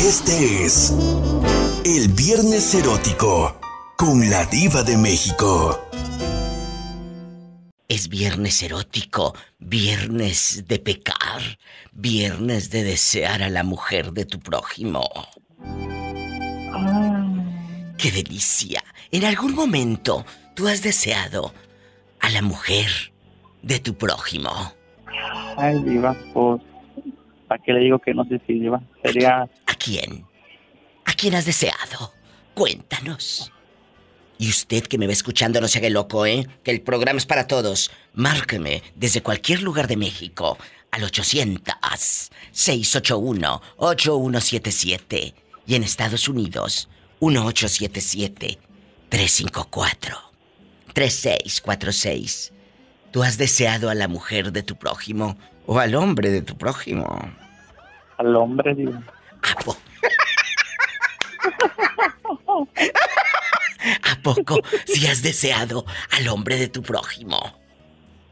Este es el Viernes Erótico con la Diva de México. Es viernes erótico, viernes de pecar, viernes de desear a la mujer de tu prójimo. Ah. ¡Qué delicia! En algún momento tú has deseado a la mujer de tu prójimo. Ay, Diva, pues. ¿Para qué le digo que no sé si? Sería. ¿A quién? ¿A quién has deseado? Cuéntanos. Y usted que me va escuchando no se haga loco, ¿eh? Que el programa es para todos. Márqueme desde cualquier lugar de México al 800-681-8177. Y en Estados Unidos, 1877-354-3646. ¿Tú has deseado a la mujer de tu prójimo o al hombre de tu prójimo? Al hombre, Diva. ¿A, po- ¿A poco si has deseado al hombre de tu prójimo?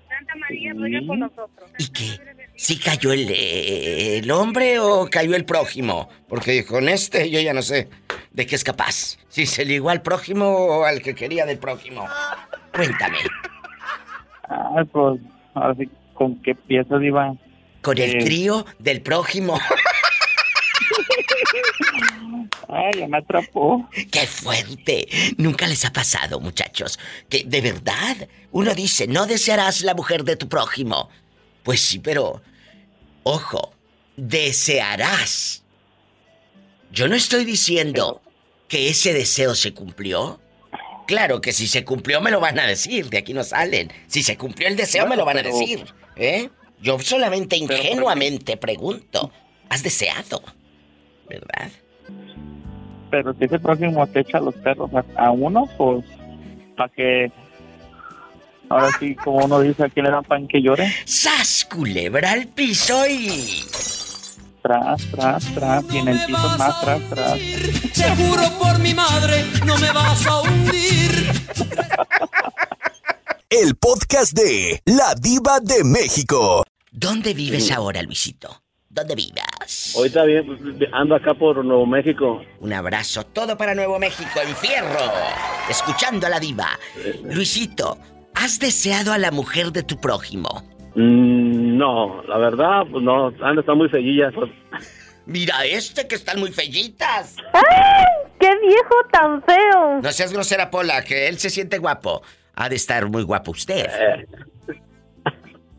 Santa María ruega por nosotros. ¿Y qué? ¿Sí cayó el, eh, el hombre o cayó el prójimo? Porque con este yo ya no sé de qué es capaz. Si se ligó al prójimo o al que quería del prójimo. Cuéntame. Ay, pues. Ahora sí, ¿con qué pieza, Diva? Con el Eh. crío del prójimo. Ay, me atrapó. ¡Qué fuerte! Nunca les ha pasado, muchachos, que de verdad uno dice, no desearás la mujer de tu prójimo. Pues sí, pero, ojo, desearás. Yo no estoy diciendo que ese deseo se cumplió. Claro que si se cumplió me lo van a decir, de aquí no salen. Si se cumplió el deseo me lo van a decir, ¿eh? Yo solamente ingenuamente pregunto, ¿has deseado? ¿Verdad? Pero si ese próximo te echa los perros a, a uno, pues. Para que. Ahora sí, como uno dice, ¿a quién le dan pan que llore? ¡Sas, culebra al piso y... Tras, tras, tras. Y en el piso más tras, tras. Te juro por mi madre, no me vas a hundir. El podcast de La Diva de México. ¿Dónde vives ahora, Luisito? ¿Dónde vivas? Ahorita bien, ando acá por Nuevo México. Un abrazo, todo para Nuevo México, en fierro. Escuchando a la diva. Luisito, ¿has deseado a la mujer de tu prójimo? Mm, no, la verdad, pues no, ando está muy seguillas. Mira este que están muy fellitas. ¡Ay! ¡Qué viejo tan feo! No seas grosera, Pola, que él se siente guapo. Ha de estar muy guapo usted. Eh,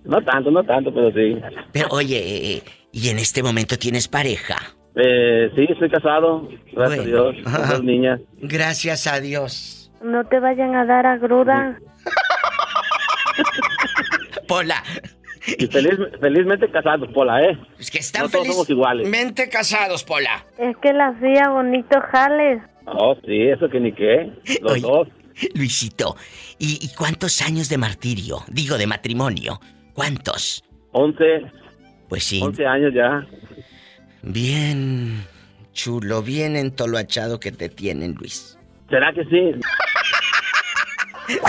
no tanto, no tanto, pero sí. Pero oye, eh, ¿y en este momento tienes pareja? Eh, sí, estoy casado, gracias Bueno. a Dios, con dos niñas. Gracias a Dios. No te vayan a dar a gruda. Pola, Y feliz, felizmente casados, Pola, ¿eh? es que están No todos somos iguales. felizmente casados, Pola. Es que la hacía bonito jales. Oh, sí, eso que ni qué. Los Oye, dos. Luisito, ¿y, y cuántos años de martirio? Digo, de matrimonio. ¿Cuántos? 11, Pues sí. 11 años ya. Bien chulo, bien entoloachado que te tienen, Luis. ¿Será que sí?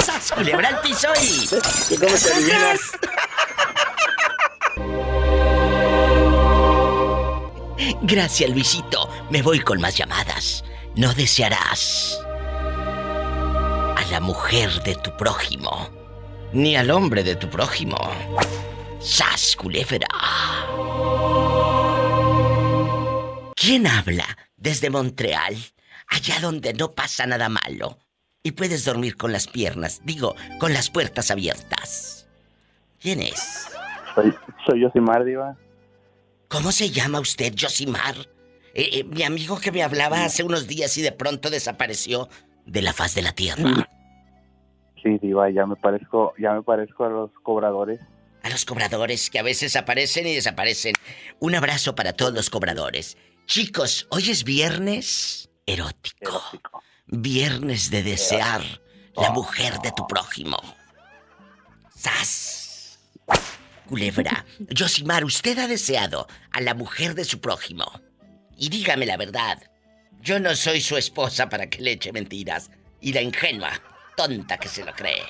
¡Sas, culebra al piso y... ¿Y cómo te? Gracias, Luisito. Me voy con más llamadas. No desearás la mujer de tu prójimo, ni al hombre de tu prójimo. ¡Sas, culebra! ¿Quién habla desde Montreal, allá donde no pasa nada malo? Y puedes dormir con las piernas, digo, con las puertas abiertas. ¿Quién es? Soy, soy Yosimar, Diva. ¿Cómo se llama usted, Josimar? Eh, eh, mi amigo que me hablaba hace unos días y de pronto desapareció de la faz de la tierra. Sí, Diva, ya me parezco, ya me parezco a los cobradores. A los cobradores que a veces aparecen y desaparecen. Un abrazo para todos los cobradores. Chicos, hoy es viernes erótico. Erótico. Viernes de desear la mujer de tu prójimo. ¡Sas! Culebra, Josimar, usted ha deseado a la mujer de su prójimo. Y dígame la verdad. Yo no soy su esposa para que le eche mentiras. Y la ingenua, tonta que se lo cree.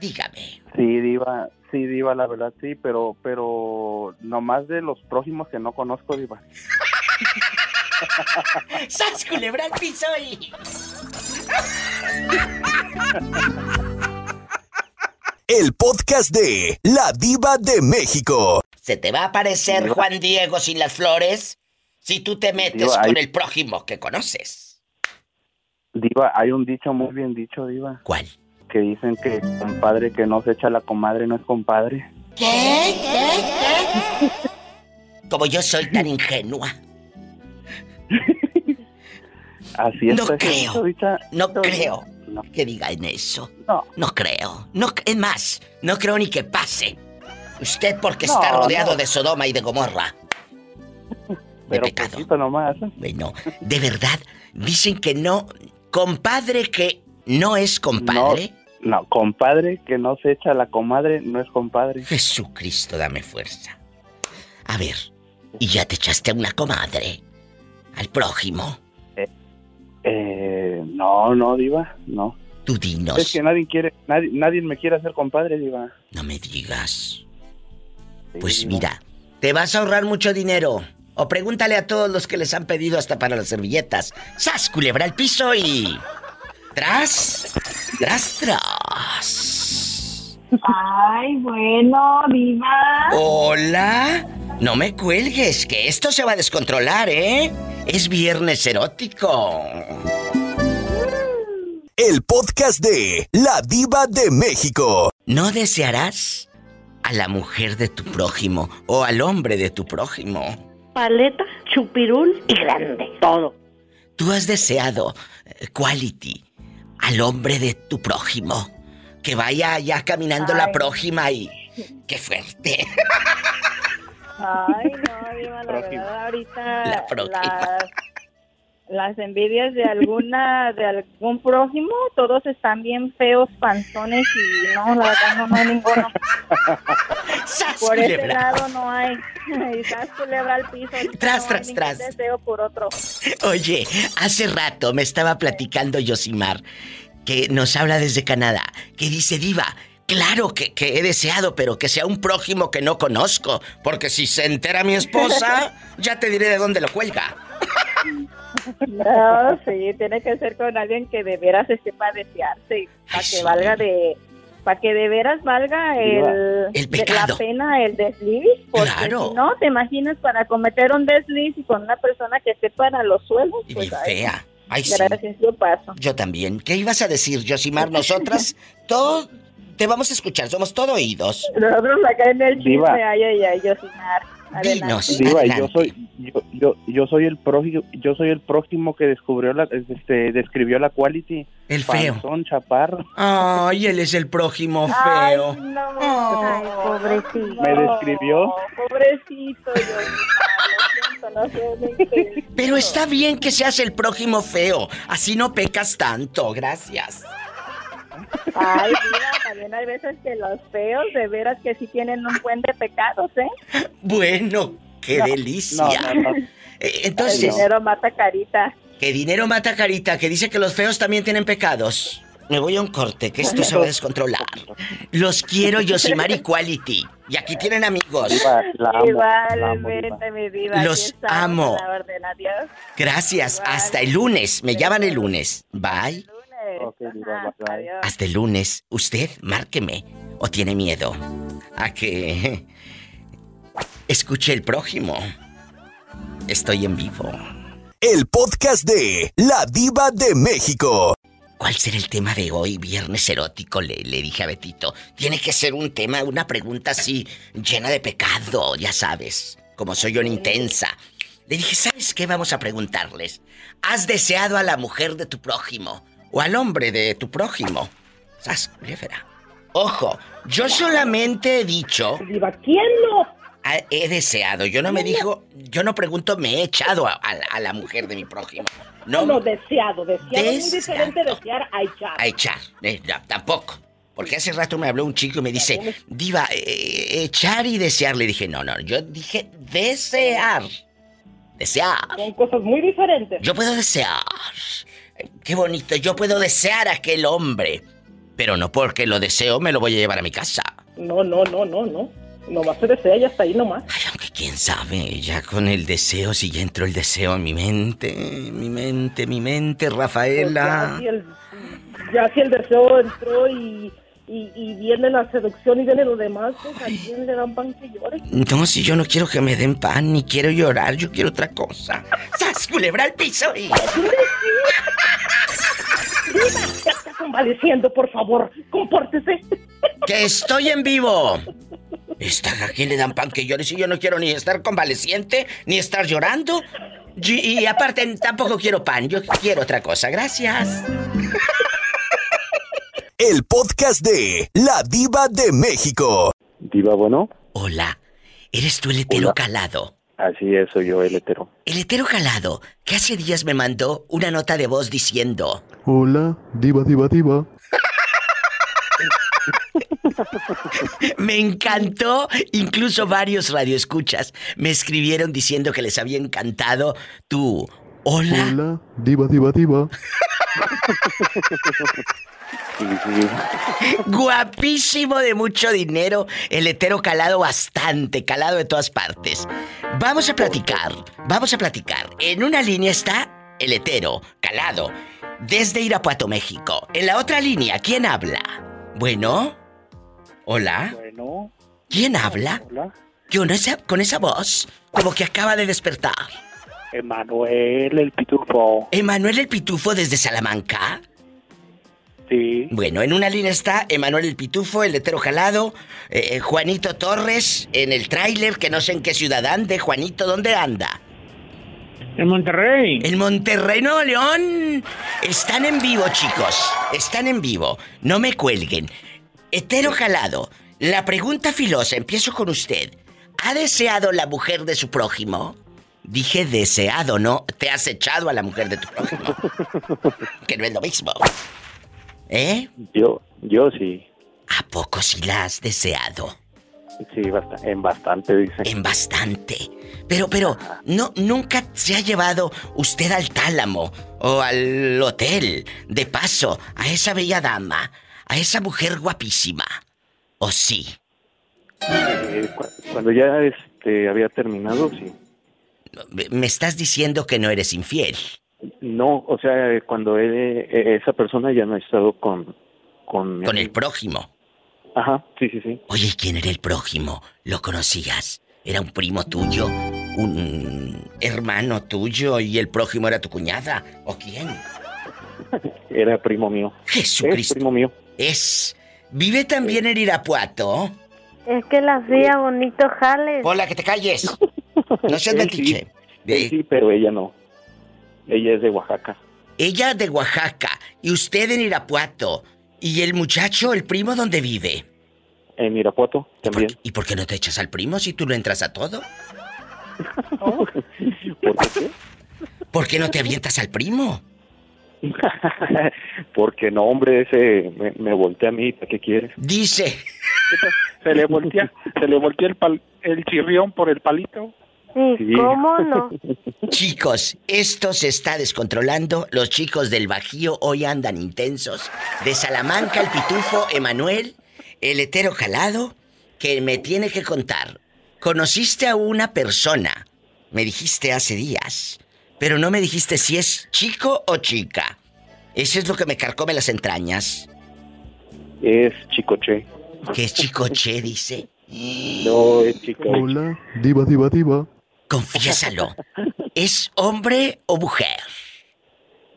Dígame. Sí, Diva, sí, Diva, la verdad sí, pero, pero nomás de los prójimos que no conozco, Diva. ¡Sas, culebra al piso y... El podcast de La Diva de México. ¿Se te va a aparecer. Juan Diego sin las flores? Si tú te metes Diva, con hay- el prójimo que conoces. Diva, hay un dicho muy bien dicho, Diva, ¿Cuál? que dicen que compadre que no se echa la comadre no es compadre. ¿Qué? ¿Qué? ¿Qué? Como yo soy tan ingenua. Así es. No pues, creo. No creo No, que digan eso. no. No creo. No, es más, no creo ni que pase. Usted porque No, está rodeado no. de Sodoma y de Gomorra. De Pero pecado. poquito nomás. Bueno, de verdad, dicen que no. Compadre que no es compadre. No, compadre que no se echa la comadre no es compadre. Jesucristo, dame fuerza. A ver, ¿y ya te echaste a una comadre? ¿Al prójimo? Eh, no, no, Diva, no. Tú dinos. Es que nadie quiere, nadie, nadie me quiere hacer compadre, Diva. No me digas. Sí, Pues Diva. mira, te vas a ahorrar mucho dinero. O pregúntale a todos los que les han pedido hasta para las servilletas. ¡Sas, culebra al piso y... ¡Tras! ¡Tras, tras! Ay, bueno, diva. ¡Hola! No me cuelgues, que esto se va a descontrolar, ¿eh? Es viernes erótico. El podcast de La Diva de México. ¿No desearás a la mujer de tu prójimo o al hombre de tu prójimo? Paleta, chupirul y grande. Todo. Tú has deseado eh, quality al hombre de tu prójimo. Que vaya allá caminando la prójima y... ¡Qué fuerte! Ay, no, diva, la verdad, ahorita La prójima. las, las envidias de alguna, de algún prójimo, todos están bien feos, panzones y no, la verdad no, no hay ninguno. ¡Sas, Por ese culebra! lado no hay. Quizás culebra al piso. Tras, no tras, tras. deseo por otro. Oye, hace rato me estaba platicando Yosimar, que nos habla desde Canadá, que dice, Diva, claro que, que he deseado, pero que sea un prójimo que no conozco, porque si se entera mi esposa, ya te diré de dónde lo cuelga. No, sí, tiene que ser con alguien que de veras se sepa desearse, para que valga de, para que de veras valga el, la pena, el desliz, porque Claro. si no, te imaginas para cometer un desliz y con una persona que esté para los suelos, Y pues ay, fea. Ay, sí. gracias, yo paso. Yo también. ¿Qué ibas a decir, Yosimar? Nosotras, todo, te vamos a escuchar, somos todo oídos. Nosotros acá en el chisme, ay, ay, ay, sin Dinos. Adelante. Diva, yo soy, yo, yo, yo soy el prójimo, yo soy el prójimo que descubrió la, este, describió la quality. El feo. Panzón, chaparro. Ay, él es el prójimo Ay, feo. no, Ay, no, pobrecito. Me describió. Pobrecito, yo. Pero está bien que seas el prójimo feo. Así no pecas tanto. Gracias. Ay, mira, también hay veces que los feos de veras que sí tienen un buen de pecados, ¿eh? Bueno, qué No, delicia. No, no, no. Eh, El Entonces, dinero mata carita. que dinero mata carita, que dice que los feos también tienen pecados. Me voy a un corte, que esto se va a descontrolar. Los quiero, Yosimar y Quality. Y aquí tienen amigos. Igualmente, mi diva. Los amo. Gracias. Hasta el lunes. Me llaman el lunes. Bye. Lunes. Ok, diva, Ajá, bye, bye. adiós. Hasta el lunes. Usted, márqueme. ¿O tiene miedo? A que... Escuche el prójimo. Estoy en vivo. El podcast de La Diva de México. ¿Cuál será el tema de hoy, viernes erótico? Le, le dije a Betito. Tiene que ser un tema, una pregunta así, llena de pecado, ya sabes. Como soy yo intensa. Le dije, ¿sabes qué vamos a preguntarles? ¿Has deseado a la mujer de tu prójimo? ¿O al hombre de tu prójimo? ¿Sas? Ojo, yo solamente he dicho, Diva, ¿quién no? ah, he deseado. Yo no me dijo, yo no pregunto, me he echado a, a la- a la mujer de mi prójimo. No, No, deseado. Deseado es muy diferente de desear a echar. a echar. Eh, tampoco. Porque hace rato me habló un chico y me dice, Diva, eh, echar y desear. Le dije, no, no, yo dije desear. Desear. Son cosas muy diferentes. Yo puedo desear. Qué bonito, yo puedo desear a aquel hombre. Pero no porque lo deseo me lo voy a llevar a mi casa. No, no, no, no, no. Nomás se desea y hasta ahí nomás. Ay, aunque quién sabe, ya con el deseo, si ya entró el deseo en mi mente, mi mente, mi mente, Pues ya, Rafaela. si el, ya si el deseo entró y, y, y viene la seducción y viene lo demás, pues a quién le dan pan que llore. No, si yo no quiero que me den pan, ni quiero llorar, yo quiero otra cosa. ¡Sas, culebra al piso y... Ya está convaleciendo, por favor, compórtese. ¡Que estoy en vivo! Esta, ¿A quién le dan pan que llore si yo no quiero ni estar convaleciente, ni estar llorando? Y, y aparte, tampoco quiero pan, yo quiero otra cosa, gracias. El podcast de La Diva de México. Diva, bueno, Hola, ¿eres tú el hetero Hola. calado? así es, soy yo el hetero. El hetero calado, que hace días me mandó una nota de voz diciendo... Hola, diva, diva, diva. Me encantó, incluso varios radioescuchas me escribieron diciendo que les había encantado tu... Hola. Hola, diva, diva, diva. Guapísimo de mucho dinero, el hetero calado bastante, calado de todas partes. Vamos a platicar, vamos a platicar. En una línea está el hetero, calado, desde Irapuato, México. En la otra línea, ¿quién habla? Bueno, hola, Bueno, ¿quién habla? hola. Yo no sé, con esa voz, como que acaba de despertar. Emanuel, el pitufo. Emanuel el Pitufo desde Salamanca. Sí. Bueno, en una línea está Emanuel el Pitufo, el hetero jalado, eh, eh, Juanito Torres en el tráiler, que no sé en qué ciudad ande. Juanito, ¿dónde anda? En Monterrey. En Monterrey, Nuevo León. Están en vivo, chicos. Están en vivo. No me cuelguen. Hetero jalado. La pregunta filosa, empiezo con usted. ¿Ha deseado la mujer de su prójimo? Dije deseado, ¿no? Te has echado a la mujer de tu prójimo. que no es lo mismo. ¿Eh? Yo, yo sí. ¿A poco sí la has deseado? Sí, en bastante, dice. En bastante. Pero, pero, no, nunca se ha llevado usted al tálamo o al hotel, de paso, a esa bella dama, a esa mujer guapísima. ¿O sí? Eh, cu- cuando ya este, había terminado, sí. Me- estás diciendo que no eres infiel. No, o sea, eh, cuando he- eh, esa persona ya no ha estado con... Con, Con el prójimo. Ajá, sí, sí, sí. Oye, ¿y quién era el prójimo? ¿Lo conocías? ¿Era un primo tuyo? ¿Un hermano tuyo y el prójimo era tu cuñada? ¿O quién? Era primo mío. Es Jesucristo. primo mío. Es. ¿Vive también en Irapuato? Es que la hacía bonito jales. Hola, que te calles. No seas metiche. sí, sí, pero ella no. Ella es de Oaxaca. Ella de Oaxaca y usted en Irapuato. ¿Y el muchacho, el primo, dónde vive? En Irapuato ¿Y por, también. ¿Y por qué no te echas al primo si tú no entras a todo? ¿Por qué? ¿Por qué no te avientas al primo? Porque no, hombre, ese me, me voltea a mí, ¿para qué quieres? Dice. Se le voltea, se le voltea el, pal- el chirrión por el palito. ¿Y Sí. cómo no? Chicos, esto se está descontrolando. Los chicos del Bajío hoy andan intensos. De Salamanca, el pitufo, Emanuel, el hetero calado, que me tiene que contar. Conociste a una persona, me dijiste hace días, pero no me dijiste si es chico o chica. Eso es lo que me carcome las entrañas. Es Chicoche. Que es chicoche, dice. No, es chico. Hola, diva, diva, diva. Confiésalo. ¿Es hombre o mujer?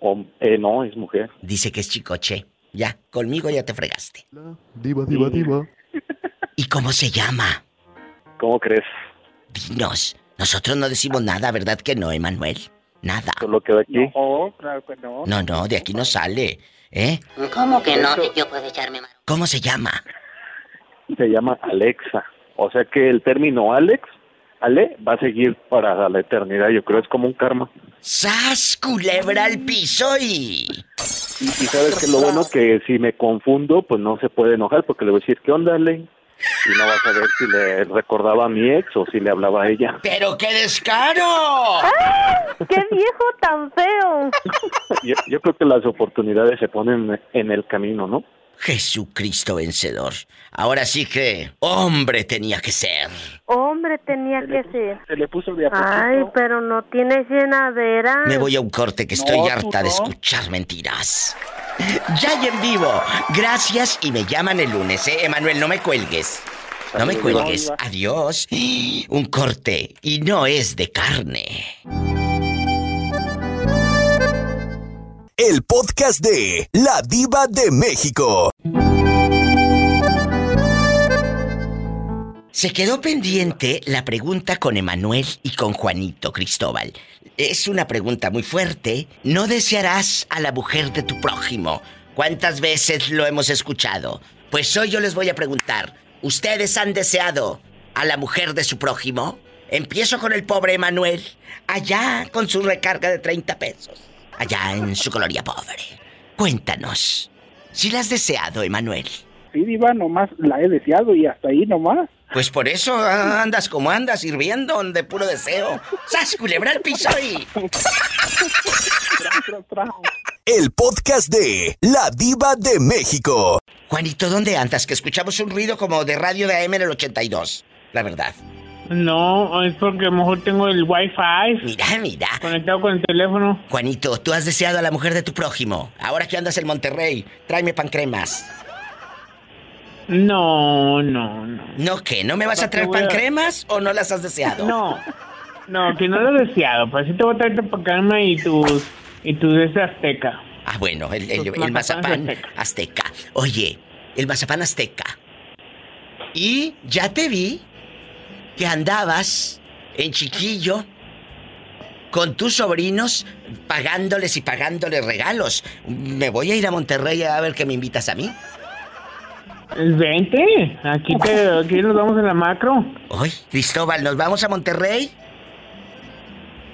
Hom- eh, no, es mujer. Dice que es chicoche. Ya, conmigo ya te fregaste. Diva, diva, diva. ¿Y cómo se llama? ¿Cómo crees? Dinos. Nosotros no decimos nada, ¿verdad que no, Emanuel? Nada. Solo queda aquí. No, claro que no. No, no, de aquí no sale. ¿Eh? ¿Cómo que no? Yo puedo echarme mano. ¿Cómo se llama? Se llama Alexa. O sea que el término Alex, Ale, va a seguir para la eternidad. Yo creo es como un karma. ¡Sas! Culebra al piso y. Y, y sabes que lo bueno que si me confundo, pues no se puede enojar porque le voy a decir, ¿qué onda? Y no va a saber si le recordaba a mi ex o si le hablaba a ella. ¡Pero qué descaro! ¡Qué viejo tan feo! Yo, yo creo que las oportunidades se ponen en el camino, ¿no? Jesucristo vencedor. Ahora sí que hombre tenía que ser. Hombre tenía que ser. Se le puso de a Ay, pero no tiene llenadera. Me voy a un corte que estoy No, harta de escuchar mentiras. Ya y en vivo. Gracias y me llaman el lunes, ¿eh? Emanuel, no me cuelgues. No me cuelgues. Adiós. Un corte. Y no es de carne. El podcast de La Diva de México. Se quedó pendiente la pregunta con Emanuel y con Juanito Cristóbal. Es una pregunta muy fuerte. ¿No desearás a la mujer de tu prójimo? ¿Cuántas veces lo hemos escuchado? Pues hoy yo les voy a preguntar. ¿Ustedes han deseado a la mujer de su prójimo? Empiezo con el pobre Emanuel, allá con su recarga de 30 pesos, allá en su colonia pobre. Cuéntanos, si la has deseado, Emanuel. Sí, Diva, nomás la he deseado y hasta ahí nomás. Pues por eso andas como andas, sirviendo de puro deseo. ¡Sas, culebra al piso y... El podcast de La Diva de México. Juanito, ¿dónde andas? Que escuchamos un ruido como de radio de AM en el 82. La verdad. No, es porque a lo mejor tengo el wifi. Mira, mira. Conectado con el teléfono. Juanito, tú has deseado a la mujer de tu prójimo. Ahora que andas en Monterrey, tráeme pancremas. No, no, no. ¿No qué? ¿No me vas a traer Voy a- pancremas o no las has deseado? No, no, que no lo he deseado. Pues sí te voy a traer tu calma y tus y tus de azteca. Ah, bueno, el, el- el mazapanes mazapán azteca. Oye, el mazapán azteca. Y ya te vi que andabas en chiquillo con tus sobrinos pagándoles y pagándoles regalos. Me voy a ir a Monterrey a ver que me invitas a mí. Vente, aquí, te, aquí nos vamos en la macro. Hoy, Cristóbal, ¿nos vamos a Monterrey?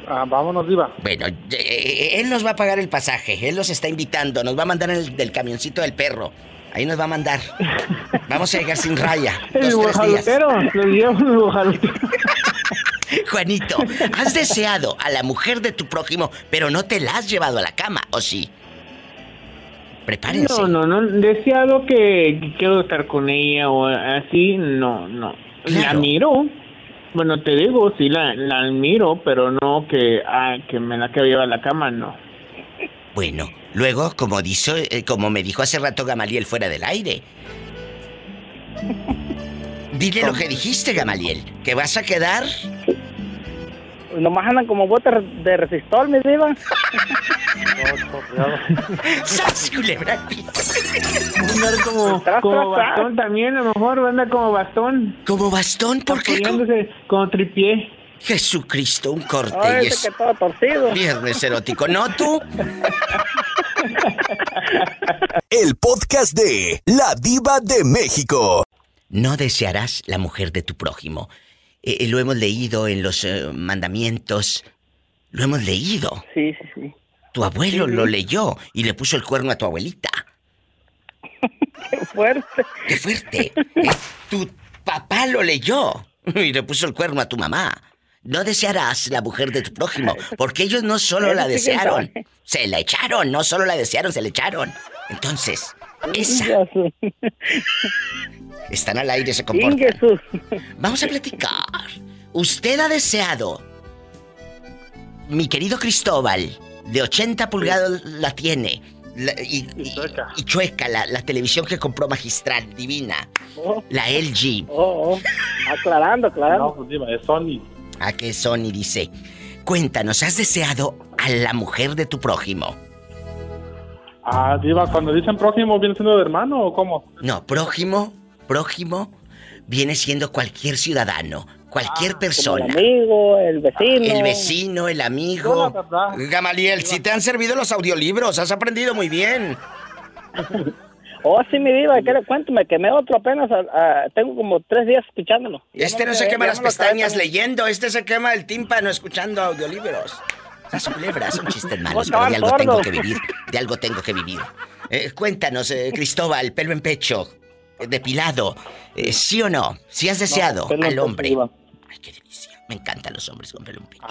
Ah, vámonos, Diva. Bueno, eh, él nos va a pagar el pasaje, él los está invitando, nos va a mandar en el del camioncito del perro. Ahí nos va a mandar. Vamos a llegar sin raya. El Dos, tres días. lo llevo. Juanito, ¿has deseado a la mujer de tu prójimo, pero no te la has llevado a la cama, o sí? Prepárense. No, no, no, deseado que, que quiero estar con ella o así, no, no. La miro, bueno, te digo, sí la, la admiro, pero no que, ah, que me la quiero llevar a la cama, no. Bueno, luego, como dice, eh, como me dijo hace rato Gamaliel fuera del aire. Dile lo que dijiste, Gamaliel, que vas a quedar Nomás andan como botas de resistol, mi Diva. ¡Sas, culebra! Andar como, bastón también, a lo mejor anda como bastón. ¿Como bastón? ¿Por qué? Como tripié. Jesucristo, un corte Ay, y ese es que todo torcido. viernes erótico. ¿No tú? El podcast de La Diva de México. No desearás la mujer de tu prójimo. Eh, eh, lo hemos leído en los eh, mandamientos. Lo hemos leído. Sí, sí, sí. Tu abuelo lo leyó y le puso el cuerno a tu abuelita. Qué fuerte. ¡Qué fuerte! Eh, tu papá lo leyó y le puso el cuerno a tu mamá. No desearás la mujer de tu prójimo, porque ellos no solo la desearon, se la echaron, no solo la desearon, se la echaron. Entonces, esa, están al aire, se comportan. Vamos a platicar. Usted ha deseado, mi querido Cristóbal, de 80 pulgadas la tiene. la- y, y- y chueca, la, la televisión que compró magistral, divina. Oh, La LG. oh, oh. Aclarando, aclarando. pues Diva, es Sony. ¿A qué Sony dice? Cuéntanos, ¿has deseado a la mujer de tu prójimo? Ah, Diva, cuando dicen prójimo, ¿viene siendo de hermano o cómo? No, prójimo, prójimo viene siendo cualquier ciudadano, cualquier Como persona. el amigo, el vecino. El vecino, el amigo. Gamaliel, si te han servido los audiolibros, has aprendido muy bien. Oh, sí, mi diva, ¿qué le cuento? Me quemé otro apenas. ah, tengo como tres días escuchándolo. Este no se quema las pestañas leyendo, este se quema el tímpano escuchando audiolibros. Las culebras son chistes malos, pero de algo tengo que vivir. De algo tengo que vivir. Eh, cuéntanos, eh, Cristóbal, pelo en pecho, eh, depilado. eh, ¿Sí o no? ¿Sí has deseado al hombre? Ay, qué delicia. Me encantan los hombres con pelo en pecho.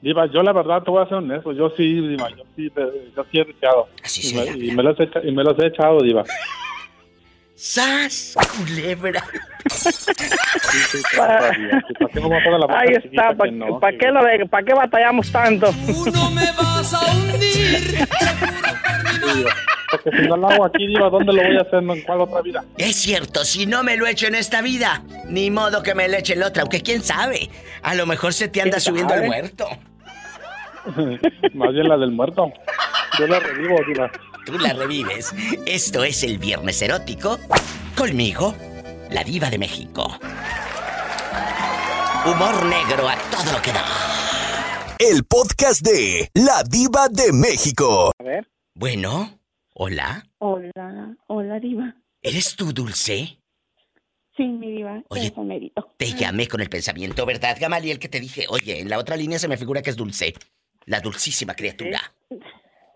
Diva, yo la verdad te voy a ser honesto. Yo sí, Diva, yo sí, eh, yo sí he deseado. Así y, me, y me los he, y me los he echado, Diva. ¡Sas! Culebra. Ahí está, ¿para qué, lo de- pa' qué batallamos tanto? No me vas a hundir. Porque si no lo hago aquí, Diva, ¿dónde lo voy a hacer? ¿En cuál otra vida? Es cierto, si no me lo echo en esta vida, ni modo que me lo eche en la otra, aunque quién sabe, a lo mejor se te anda ¿Quién subiendo el sabe? muerto. Más bien la del muerto. Yo la revivo, Diva. Tú la revives. Esto es el Viernes Erótico. Conmigo, la diva de México. Humor negro a todo lo que da. El podcast de La Diva de México. A ver. Bueno, hola. Hola, hola Diva. ¿Eres tú, Dulce? Sí, mi Diva, Oye. Te llamé con el pensamiento, ¿verdad, Gamaliel? Que te dije, oye, en la otra línea se me figura que es Dulce. La dulcísima criatura.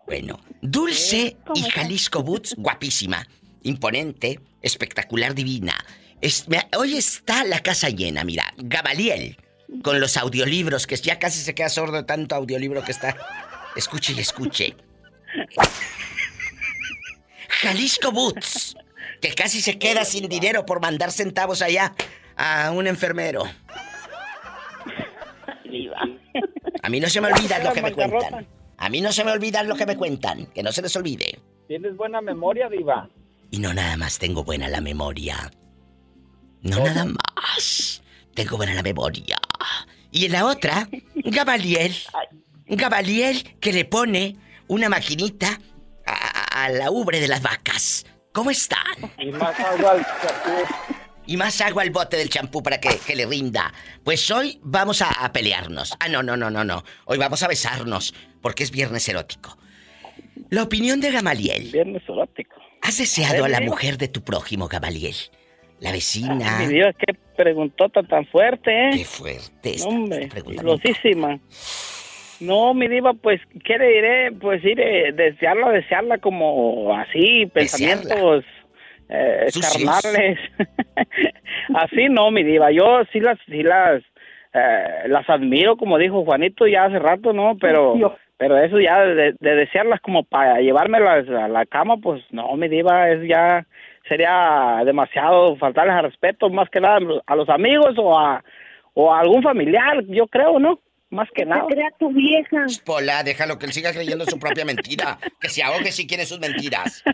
Bueno, Dulce ¿Cómo y? Jalisco Boots, guapísima, imponente, espectacular, divina. Es- me- hoy está la casa llena, mira. Gamaliel, con los audiolibros, que ya casi se queda sordo de tanto audiolibro que está. Escuche y escuche. Jalisco Boots, que casi se queda sin dinero por mandar centavos allá a un enfermero. A mí no se me olvida lo que me cuentan. A mí no se me olvida lo que me cuentan, que no se les olvide. Tienes buena memoria, Diva. Y no nada más tengo buena la memoria. No nada más. Tengo buena la memoria. Y en la otra, Gabaliel. Gabaliel que le pone una maquinita a, a- a la ubre de las vacas. ¿Cómo están? Y más agua al champú. Y más agua al bote del champú para que, que le rinda. Pues hoy vamos a, a pelearnos. Ah, no, no, no, no, no. Hoy vamos a besarnos, porque es viernes erótico. La opinión de Gamaliel. Viernes erótico. ¿Has deseado A a ver, la diva. mujer de tu prójimo, Gamaliel? La vecina. Mi Dios, qué preguntota tan fuerte, ¿eh? Qué fuerte esta, Hombre, filosísima. No, mi diva, pues, ¿qué le diré? Pues ir, eh, desearla, desearla como así, pensamientos eh, carnales. así no, mi diva, yo sí las, sí las, eh, las admiro, como dijo Juanito ya hace rato, ¿no? Pero, pero eso ya de, de desearlas como para llevármelas a la cama, pues no, mi diva, es ya sería demasiado faltarles al respeto, más que nada a los amigos o a, o a algún familiar, yo creo, ¿no? Más que nada. crea tu vieja. Pola, déjalo que él siga creyendo su propia mentira. Que se ahogue si quiere sus mentiras.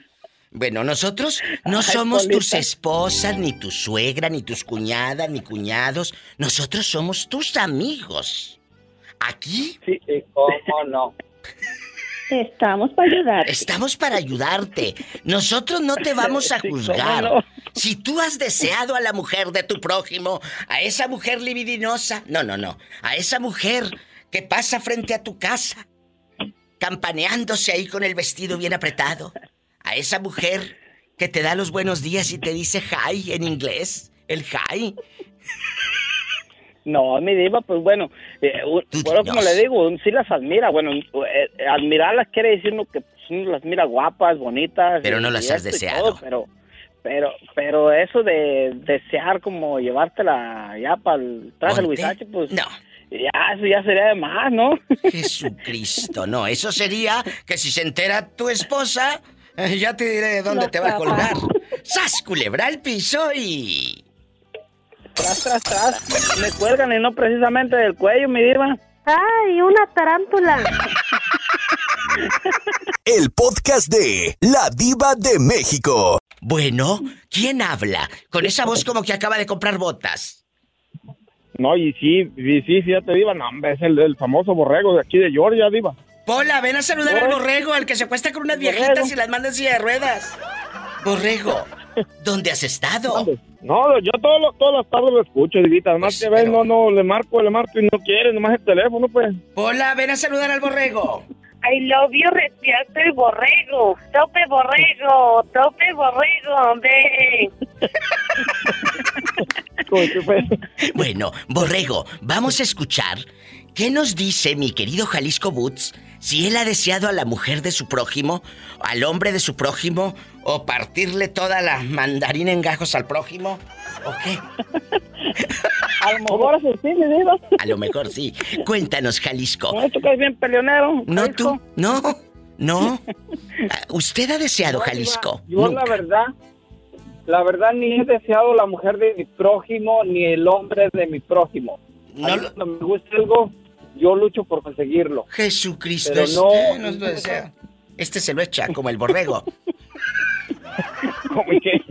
Bueno, nosotros no Ay, somos tus esposas, ni tu suegra, ni tus cuñadas, ni cuñados. Nosotros somos tus amigos. Aquí Sí, y cómo no. Estamos para ayudar. estamos para ayudarte. Nosotros no te vamos a Sí, juzgar. no. Si tú has deseado a la mujer de tu prójimo, a esa mujer libidinosa, no, no, no, a esa mujer que pasa frente a tu casa, campaneándose ahí con el vestido bien apretado, a esa mujer que te da los buenos días y te dice hi en inglés, el hi. No, mi diva, pues bueno, eh, bueno, como le digo, un- sí las admira. Bueno, eh, admirarlas quiere decir uno que pues, uno las mira guapas, bonitas. Pero y- no las y has deseado. todo, pero, pero, pero eso de desear como llevártela ya para el traje del pues. No. Ya, eso ya sería de más, ¿no? Jesucristo, no, eso sería que si se entera tu esposa, eh, ya te diré dónde No, te va a colgar. ¡Sas, culebra al piso y... Tras, tras, tras. Me cuelgan y no precisamente del cuello, mi diva. ¡Ay, una tarántula! El podcast de La Diva de México. Bueno, ¿quién habla? Con esa voz como que acaba de comprar botas. No, y sí, sí, sí, sí, ya te diva. No, hombre, es el, el famoso borrego de aquí de Georgia, diva. Pola, ven a saludar al borrego, al que se acuesta con unas viejitas y las manda en silla de ruedas. Borrego, ¿dónde has estado? No, yo todo lo- todas las tardes lo escucho, divita. Además que ves, no, no, le marco, le marco y no quiere, nomás el teléfono, pues. Pola, ven a saludar al borrego. I love you, despierta el borrego. Tope borrego, tope borrego, ve. Bueno, borrego, vamos a escuchar qué nos dice mi querido Jalisco Boots si él ha deseado a la mujer de su prójimo, al hombre de su prójimo, o partirle toda la mandarina en gajos al prójimo, o qué. A lo mejor sí, mi. A lo mejor sí. Cuéntanos, Jalisco. No, tú que eres bien peleonero. No tú, no, no. Ah, ¿Usted ha deseado Jalisco? Yo Nunca. la verdad, la verdad ni he deseado la mujer de mi prójimo ni el hombre de mi prójimo. Mí Cuando me gusta algo, yo lucho por conseguirlo. Jesucristo, Pero este no- nos lo desea. Este se lo echa como el borrego. ¿Cómo que?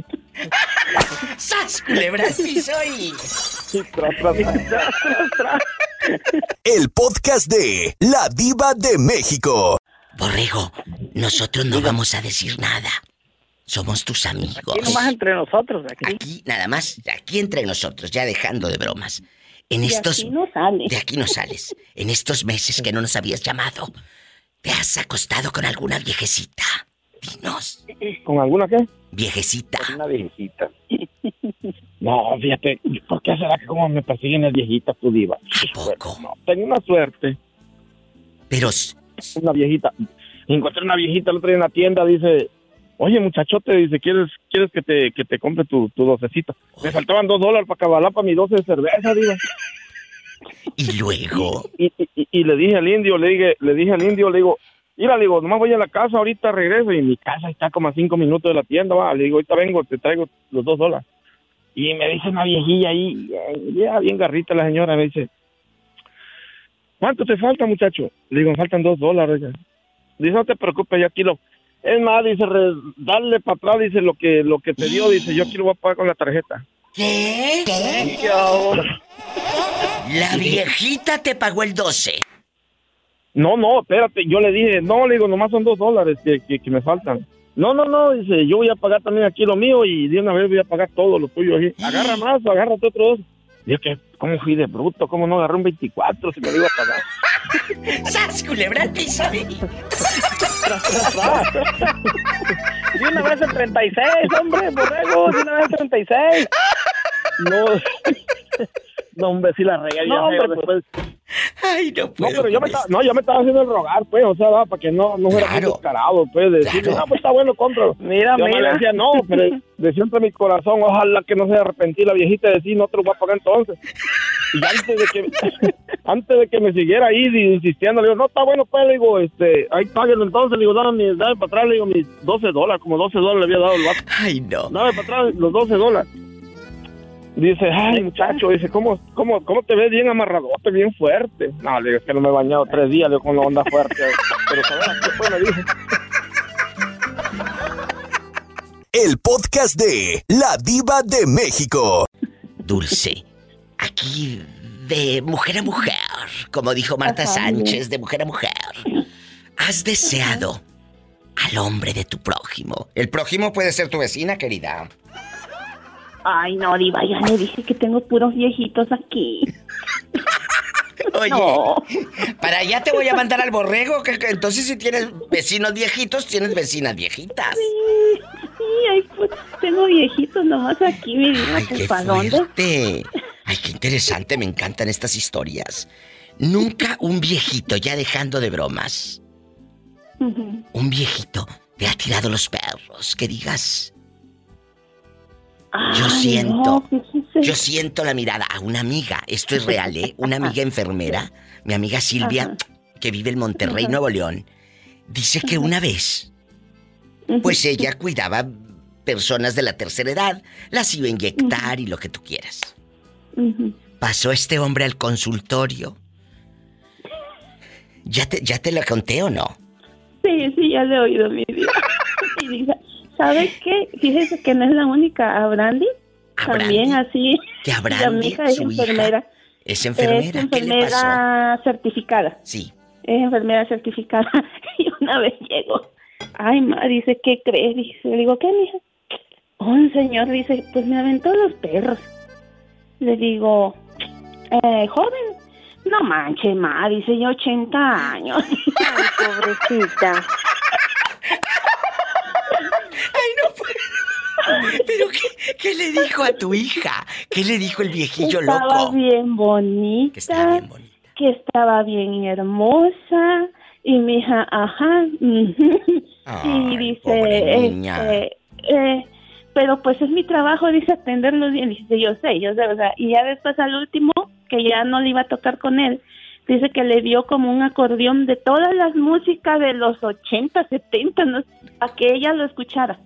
¡Sas, culebra al piso y... El podcast de La Diva de México. Borrego, nosotros no vamos a decir nada. Somos tus amigos. Aquí nomás entre nosotros, aquí. Aquí, nada más, aquí entre nosotros, ya dejando de bromas. En De estos. aquí no sales. De aquí no sales. En estos meses que no nos habías llamado, ¿te has acostado con alguna viejecita? Dinos. ¿Con alguna qué? Viejecita. Una viejita. No, fíjate, ¿por qué será que como me persiguen las viejitas, tu diva? poco? No, tengo una suerte. Pero... Una viejita. Encontré una viejita el otro día en la tienda, dice... Oye, muchachote, dice, ¿quieres, quieres que te, que te compre tu, tu docecito? Me faltaban dos dólares para cabalar para mi doce de cerveza, diva. ¿Y luego? Y, y- y- y le dije al indio, le dije, le dije al indio, le digo, mira, le digo, nomás voy a la casa, ahorita regreso, y mi casa está como a cinco minutos de la tienda, va, le digo, ahorita vengo, te traigo los dos dólares. Y me dice una viejilla ahí, eh, ya bien garrita la señora, me dice, ¿cuánto te falta, muchacho? Le digo, me faltan dos dólares. Dice, no te preocupes, yo aquí lo... Es más, dice, re- dale para atrás, dice, lo que, lo que te dio, dice, yo aquí lo voy a pagar con la tarjeta. ¿Qué? ¿Y qué ahora? La viejita te pagó el 12. No, no, espérate, yo le dije, no, le digo, nomás son dos dólares que, que, que me faltan. No, no, no, dice, yo voy a pagar también aquí lo mío y de una vez voy a pagar todo lo tuyo aquí. Agarra más, agárrate otros dos. Digo que, ¿cómo fui de bruto? ¿Cómo no agarré un 24 si me lo iba a pagar? ¡Sas, culebra al piso! De una vez el 36, hombre, borrego, de una vez el 36. No, no, hombre, sí la regué. No, hombre, feo después. Ay, no No, puedo pero yo me, estaba, no, yo me estaba haciendo el rogar, pues, o sea, va, para que no, no fuera muy descarado, pues, de decirle, Claro. no, pues está bueno, cómpralo. Mira, yo me mira. le decía, no, pero decía entre mi corazón, ojalá que no se arrepentí la viejita de decir, no te lo voy a pagar entonces. Y antes de que, antes de que me siguiera ahí insistiendo, le digo, no, está bueno, pues, le digo, este, ahí páguenlo entonces, le digo, dame, dame para atrás, le digo, mis 12 dólares, como 12 dólares le había dado el vato. Ay, no. Dame para atrás los 12 dólares. Dice, ay, muchacho, dice, ¿cómo, cómo, cómo te ves bien amarradote, bien fuerte? No, le digo, es que no me he bañado tres días, le digo, con la onda fuerte. Pero, ¿sabes qué fue? Me dijo. El podcast de La Diva de México. Dulce, aquí de mujer a mujer, como dijo Marta Ajá, Sánchez, de mujer a mujer. ¿Has deseado al hombre de tu prójimo? El prójimo puede ser tu vecina, querida. Ay, no, Diva, ya le dije que tengo puros viejitos aquí. Oye, No. para allá te voy a mandar al borrego, que, que entonces si tienes vecinos viejitos, tienes vecinas viejitas. Sí, sí, ay, pues, tengo viejitos nomás aquí, mi Diva, pues. Ay, qué interesante, me encantan estas historias. Nunca un viejito, ya dejando de bromas, un viejito te ha tirado los perros, que digas, yo siento, no, yo siento la mirada a una amiga, esto es real, ¿eh? Una amiga enfermera, mi amiga Silvia, Ajá. que vive en Monterrey, Ajá. Nuevo León, dice que una vez, pues ella cuidaba personas de la tercera edad, las iba a inyectar y lo que tú quieras. Pasó este hombre al consultorio. ¿Ya te, ya te lo conté o no? Sí, sí, ya le he oído, mi Diva. ¿Sabes qué? Fíjese que no es la única, a Brandy. También así. Que a Brandy, hija es hija, enfermera. Es enfermera. Es enfermera certificada. Sí. Es enfermera certificada. Y una vez llegó. Ay, ma, dice, ¿qué crees? Dice, le digo, ¿qué, mija? Un señor dice, pues me aventó los perros. Le digo, eh, joven, no manche, ma, dice, yo 80 años. Ay, pobrecita. Ay, no puedo. ¿Pero qué, qué le dijo a tu hija? ¿Qué le dijo el viejillo estaba loco? bien bonita. Que estaba bien bonita. Que estaba bien hermosa. Y mi hija, ajá. y dice, pobre niña. este, eh, pero pues es mi trabajo, dice, atenderlos bien. Dice, yo sé, yo sé, o sea, y ya después al último, que ya no le iba a tocar con él, dice que le dio como un acordeón de todas las músicas de los 80, 70, no, a que ella lo escuchara.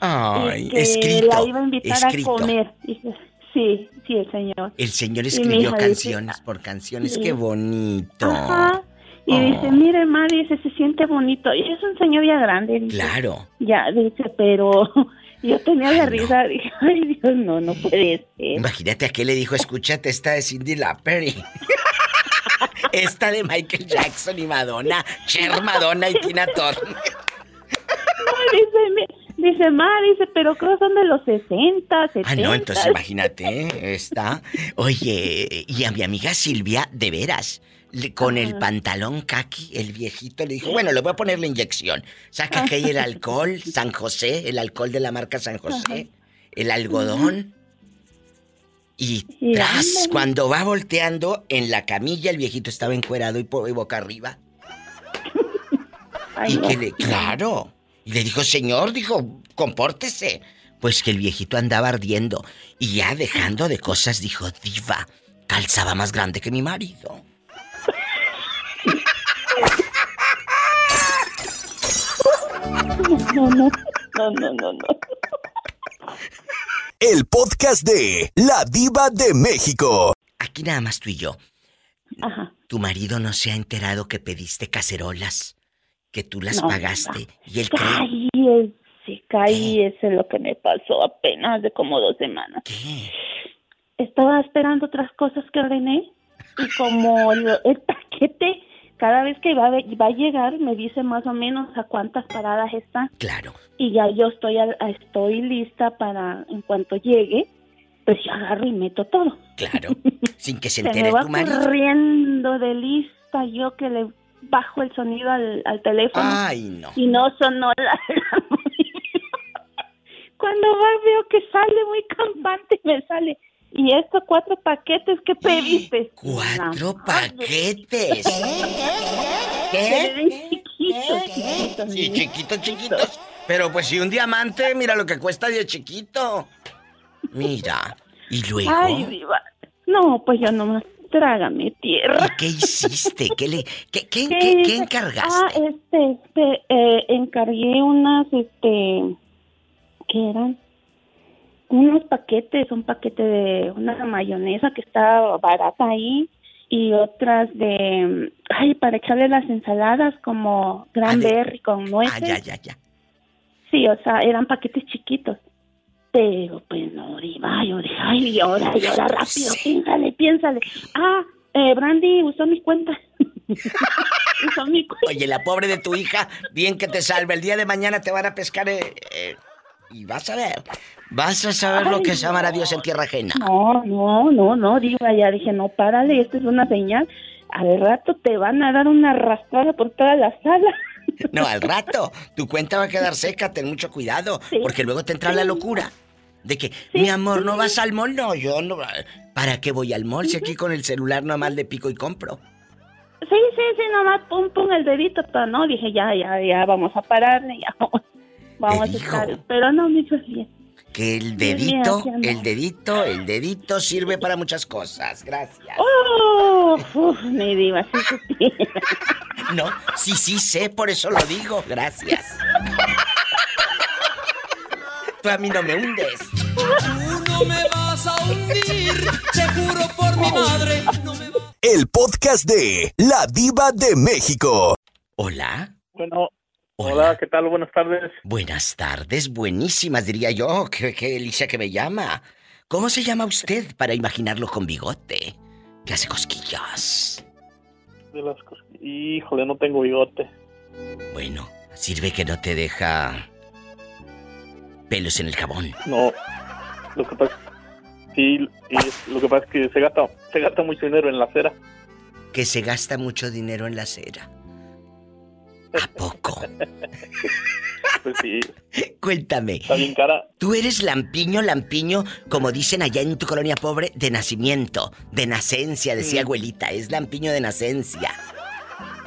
Ay, y que escrito, la iba a invitar escrito. a comer. Dije, sí, sí, el señor. El señor escribió dice, canciones por canciones. sí. Qué bonito. Ajá. Y Oh. dice, mire, ma, dice, se siente bonito. Y es un señor ya grande. Dice, Claro. Ya, dice, pero yo tenía la risa. Dije, ay, Dios, no, no puede ser. Imagínate a qué le dijo, escúchate esta de Cindy Lauper y... esta de Michael Jackson y Madonna, Cher, Madonna y Tina Turner. No, dice, dice, ma, dice, pero creo son de los 60, 70. Ah, no, entonces imagínate, está. Oye, y a mi amiga Silvia, de veras, con el pantalón kaki, el viejito le dijo, bueno, le voy a poner la inyección. Saca que hay el alcohol, San José, el alcohol de la marca San José, el algodón. Y tras, cuando va volteando en la camilla, el viejito estaba encuerado y, boca arriba. Ay, y no. que le, claro. Y le dijo, señor, dijo, compórtese. Pues que el viejito andaba ardiendo. Y ya dejando de cosas, dijo, diva, calzaba más grande que mi marido. No, no, no, no, no, no. El podcast de La Diva de México. Aquí nada más tú y yo. Ajá. Tu marido no se ha enterado que pediste cacerolas, que tú las No, pagaste. Y él cree. Cállese, cállese lo que me pasó apenas de como dos semanas. Estaba esperando otras cosas que ordené y como lo- el paquete cada vez que va, a va a llegar me dice más o menos a cuántas paradas está. Claro. Y ya yo estoy al- estoy lista para en cuanto llegue, pues yo agarro y meto todo. Claro. Sin que se Se entere me va tu marido. corriendo de lista yo que le bajo el sonido al, al teléfono. Ay, no. Y no sonó la. Cuando va veo que sale muy campante y me sale. ¿Y estos cuatro paquetes que pediste? Cuatro paquetes. ¿Qué? Chiquitos, chiquitos. Sí, chiquitos, chiquitos. Pero pues si un diamante, mira lo que cuesta de chiquito. Mira. Y luego. Ay, diva. No, pues yo nomás trágame tierra. ¿Y qué hiciste? ¿Qué le, qué, qué, ¿Qué qué- qué encargaste? Ah, este, este, eh, encargué unas, este, ¿qué eran? Unos paquetes, un paquete de una mayonesa que está barata ahí y otras de, ay, para echarle las ensaladas como cranberry con nueces. Ah, ya, ya, ya. Sí, o sea, eran paquetes chiquitos. Pero pues no, diva, yo dije, ay, y ahora, y ahora rápido, piénsale, piénsale. Ah, eh, Brandy usó mi cuenta. usó mi cuenta. Oye, la pobre de tu hija, bien que te salve. El día de mañana te van a pescar eh, eh, y vas a ver. Vas a saber lo que es amar a Dios en tierra ajena. No, no, no, no, diva, ya dije, no, párale, esto es una señal. Al rato te van a dar una arrastrada por toda la sala. No, al rato. Tu cuenta va a quedar seca, ten mucho cuidado. Porque luego te entra la locura. De que, mi amor, ¿no vas al mall? No, yo no. ¿Para qué voy al mall si aquí con el celular nomás le pico y compro? Sí, sí, sí, nomás pum, pum el dedito, pero no, dije, ya, ya, ya, vamos a pararle, ya, vamos, vamos a estar. Pero no, me hizo bien. Que el dedito, el dedito, el dedito sirve para muchas cosas. Gracias. ¡Oh! Uf, mi diva, sí supiera. No, sí, sí sé, por eso lo digo. Gracias. Tú a mí no me hundes. Tú no me vas a hundir, te juro por mi madre. No me El podcast de La Diva de México. Hola. Bueno, hola, ¿qué tal? Buenas tardes. Buenas tardes, buenísimas, diría yo. Qué, qué delicia que me llama. ¿Cómo se llama usted para imaginarlo con bigote? Que hace cosquillas. De las cos- Híjole, no tengo bigote. Bueno, sirve que no te deja pelos en el jabón. No. Lo que pasa sí, y lo que pasa es que se gasta, se gasta mucho dinero en la acera. Que se gasta mucho dinero en la cera. ¿A poco? Pues sí, Cuéntame. está bien cara. Tú eres lampiño, lampiño, como dicen allá en tu colonia pobre, de nacimiento, de nacencia, decía abuelita, es lampiño de nacencia.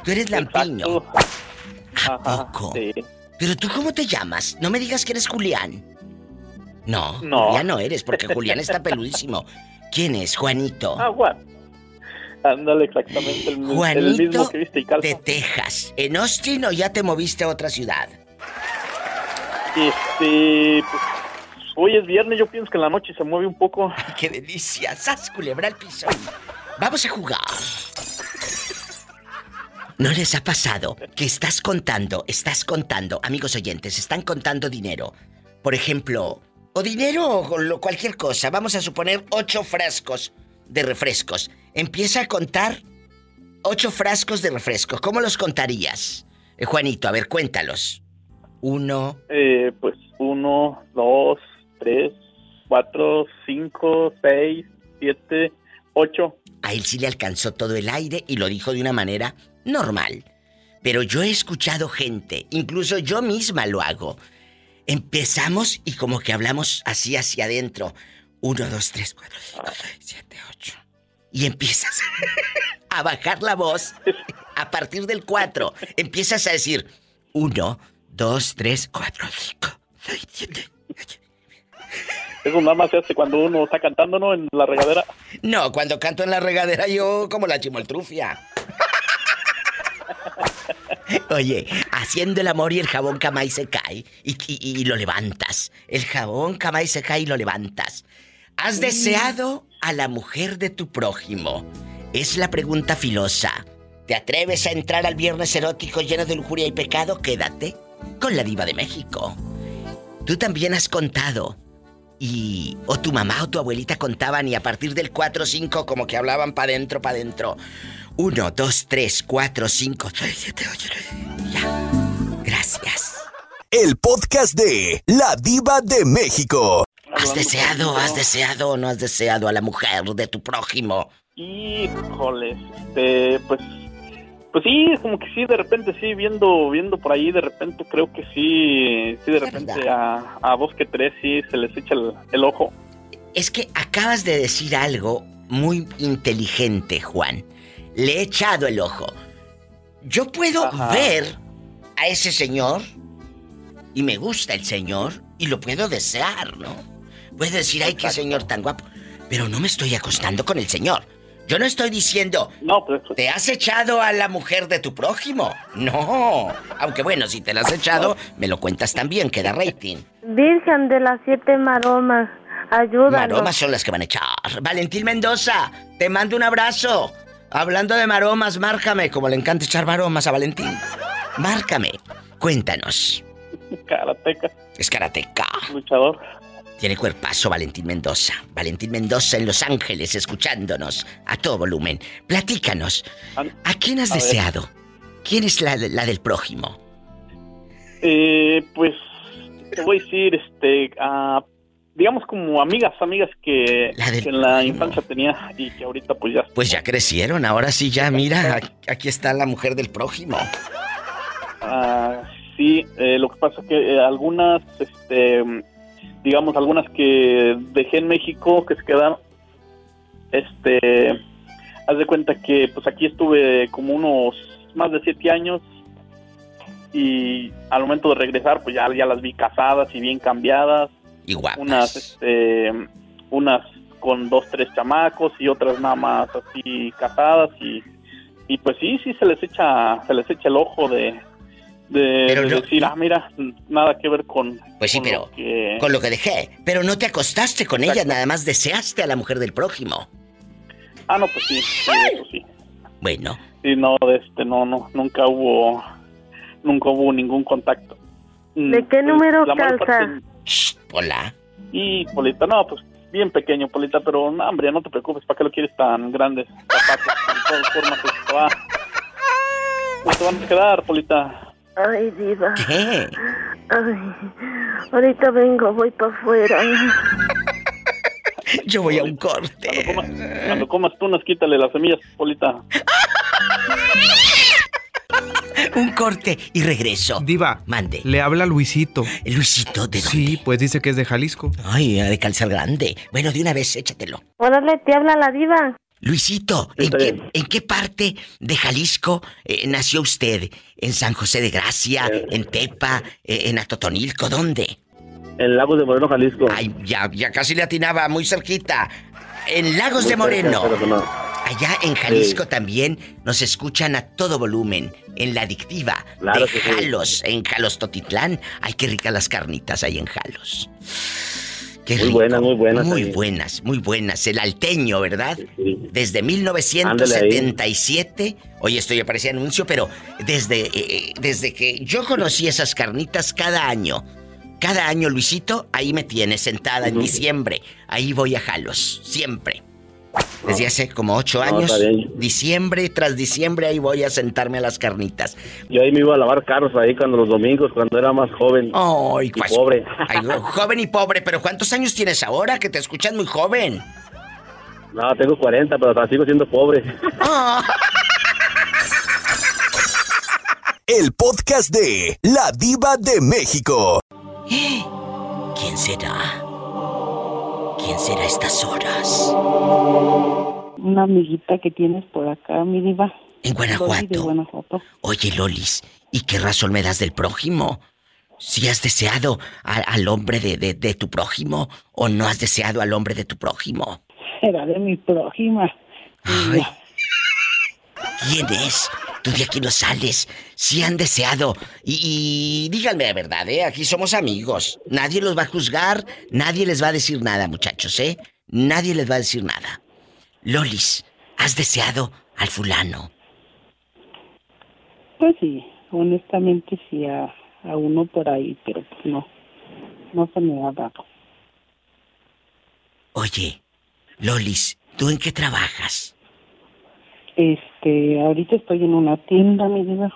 Tú eres lampiño. Ajá, sí. Pero tú cómo te llamas? No me digas que eres Julián. No, No. Julián no eres, porque Julián está peludísimo. ¿Quién es? Juanito. Ah, Juan. Ándale, exactamente. El, el Juanito mismo que viste y calza. de Texas. ¿En Austin o ya te moviste a otra ciudad? Este, pues, hoy es viernes, yo pienso que en la noche se mueve un poco. ¡Qué delicia! ¡Sas, culebra al piso! Vamos a jugar. ¿No les ha pasado que estás contando, estás contando, amigos oyentes, están contando dinero? Por ejemplo, o dinero o cualquier cosa. Vamos a suponer ocho frascos de refrescos. Empieza a contar ocho frascos de refrescos. ¿Cómo los contarías? Eh, Juanito, a ver, cuéntalos. Uno, Eh, pues uno, dos, tres, cuatro, cinco, seis, siete, ocho. A él sí le alcanzó todo el aire y lo dijo de una manera normal. Pero yo he escuchado gente, incluso yo misma lo hago. Empezamos y como que hablamos así hacia adentro. Uno, dos, tres, cuatro, cinco, seis, siete, ocho. Y empiezas a bajar la voz. A partir del cuatro, empiezas a decir uno, dos, tres, cuatro, cinco, seis, siete. Eso nada más se hace cuando uno está cantando, ¿no? En la regadera. No, cuando canto en la regadera yo como la chimoltrufia. Oye, haciendo el amor y el jabón camay se cae y, y- y lo levantas. El jabón camay se cae y lo levantas. ¿Has deseado a la mujer de tu prójimo? Es la pregunta filosa. ¿Te atreves a entrar al viernes erótico lleno de lujuria y pecado? Quédate con la diva de México. Tú también has contado. Y. O tu mamá o tu abuelita contaban y a partir del 4 o 5 como que hablaban para adentro, para adentro. 1, 2, 3, 4, 5, 6, 7, 8, 9. Ya. Gracias. El podcast de La Diva de México. ¿Has deseado, has deseado o no has deseado a la mujer de tu prójimo? Híjole, este, pues, pues sí, como que sí, de repente sí, viendo, viendo por ahí, de repente creo que sí, sí, de repente a, a dos que tres sí se les echa el, el ojo. Es que acabas de decir algo muy inteligente, Juan. Le he echado el ojo. Yo puedo Ajá. ver a ese señor y me gusta el señor y lo puedo desear, ¿no? Puedo decir, ay, qué señor tan guapo. Pero no me estoy acostando con el señor. Yo no estoy diciendo, no, pues, ¿te has echado a la mujer de tu prójimo? No. Aunque bueno, si te la has echado, me lo cuentas también, queda rating. Virgen de las siete maromas, ayúdanos. Maromas son las que van a echar. Valentín Mendoza, te mando un abrazo. Hablando de maromas, márcame, como le encanta echar maromas a Valentín. Márcame. Cuéntanos. Karateca. Es karateca. Luchador. Tiene cuerpazo Valentín Mendoza. Valentín Mendoza en Los Ángeles, escuchándonos a todo volumen. Platícanos. ¿A quién has a ver. deseado? ¿Quién es la, la del prójimo? Eh, pues, te voy a decir, este, a, digamos como amigas, amigas que, que en la infancia tenía y que ahorita pues ya Pues ya crecieron, ahora sí ya, mira, aquí está la mujer del prójimo. Ah, sí, eh, lo que pasa es que eh, algunas, este, digamos, algunas que dejé en México, que se quedaron, este, haz de cuenta que pues aquí estuve como unos más de siete años y al momento de regresar pues ya, ya las vi casadas y bien cambiadas. Y guapas. Unas, este, unas con dos, tres chamacos y otras nada más así casadas y, y pues sí, sí se les echa, se les echa el ojo de, de, de no- decir, ah, mira, nada que ver con... Pues sí, con pero lo que- con lo que dejé. Pero no te acostaste con ella, nada más deseaste a la mujer del prójimo. Ah, no, pues sí, sí, eso sí. Bueno, Sí, no, este, no, no, nunca hubo, nunca hubo ningún contacto. Mm, ¿De qué pues, número la calza? parte- hola. Y, Polita, no, pues bien pequeño, Polita, pero no, hombre, no te preocupes, ¿para qué lo quieres tan grandes zapatos? De todas formas, pues, te va, pues, te van a quedar, Polita. Ay, diva. ¿Qué? Ay, ahorita vengo, voy para afuera. Yo voy a un corte. Cuando comas, cuando comas tunas, quítale las semillas, Polita. Un corte y regreso. Diva. Mande. Le habla Luisito. ¿Luisito de dónde? Sí, pues dice que es de Jalisco. Ay, de calzar grande. Bueno, de una vez, échatelo. Órale, te habla la diva. Luisito, ¿en qué, en qué parte de Jalisco eh, nació usted? ¿En San José de Gracia? ¿En Tepa? eh, ¿En Atotonilco? ¿Dónde? En Lagos de Moreno, Jalisco. Ay, ya, ya casi le atinaba, muy cerquita. En Lagos Muy de Moreno. cerca, pero no. allá en Jalisco también nos escuchan a todo volumen. En la adictiva Claro de que sí. Jalos, en Jalos Totitlán. Ay, qué ricas las carnitas ahí en Jalos. Qué Muy rico. buenas, muy buenas Muy buenas, muy buenas. El alteño, ¿verdad? Desde Ándale 1977. Oye, esto ya parecía anuncio, pero desde, eh, desde que yo conocí esas carnitas cada año. Cada año, Luisito, ahí me tiene sentada en diciembre. Ahí voy a Jalos, siempre. Desde hace como ocho No, años, diciembre tras diciembre, ahí voy a sentarme a las carnitas. Yo ahí me iba a lavar carros ahí cuando los domingos, cuando era más joven. Ay, y pues, pobre. ay, joven y pobre, pero ¿cuántos años tienes ahora? Que te escuchas muy joven. No, tengo 40, pero sigo siendo pobre. El podcast de La Diva de México. ¿Quién será? ¿Quién será a estas horas? Una amiguita que tienes por acá, mi diva. En de Guanajuato. Oye, Lolis, ¿y qué razón me das del prójimo? ¿Si has deseado a- al hombre de, de- de tu prójimo o no has deseado al hombre de tu prójimo? Era de mi prójima. Ay. ¿Quién es? Tú de aquí no sales. Si han deseado. Y, y díganme la verdad, ¿eh? Aquí somos amigos. Nadie los va a juzgar, nadie les va a decir nada, muchachos, ¿eh? Nadie les va a decir nada. Lolis, ¿has deseado al fulano? Pues sí, honestamente sí a, a uno por ahí, pero pues no. No se me ha dado. Oye, Lolis, ¿tú en qué trabajas? Este, ahorita estoy en una tienda, mi diva.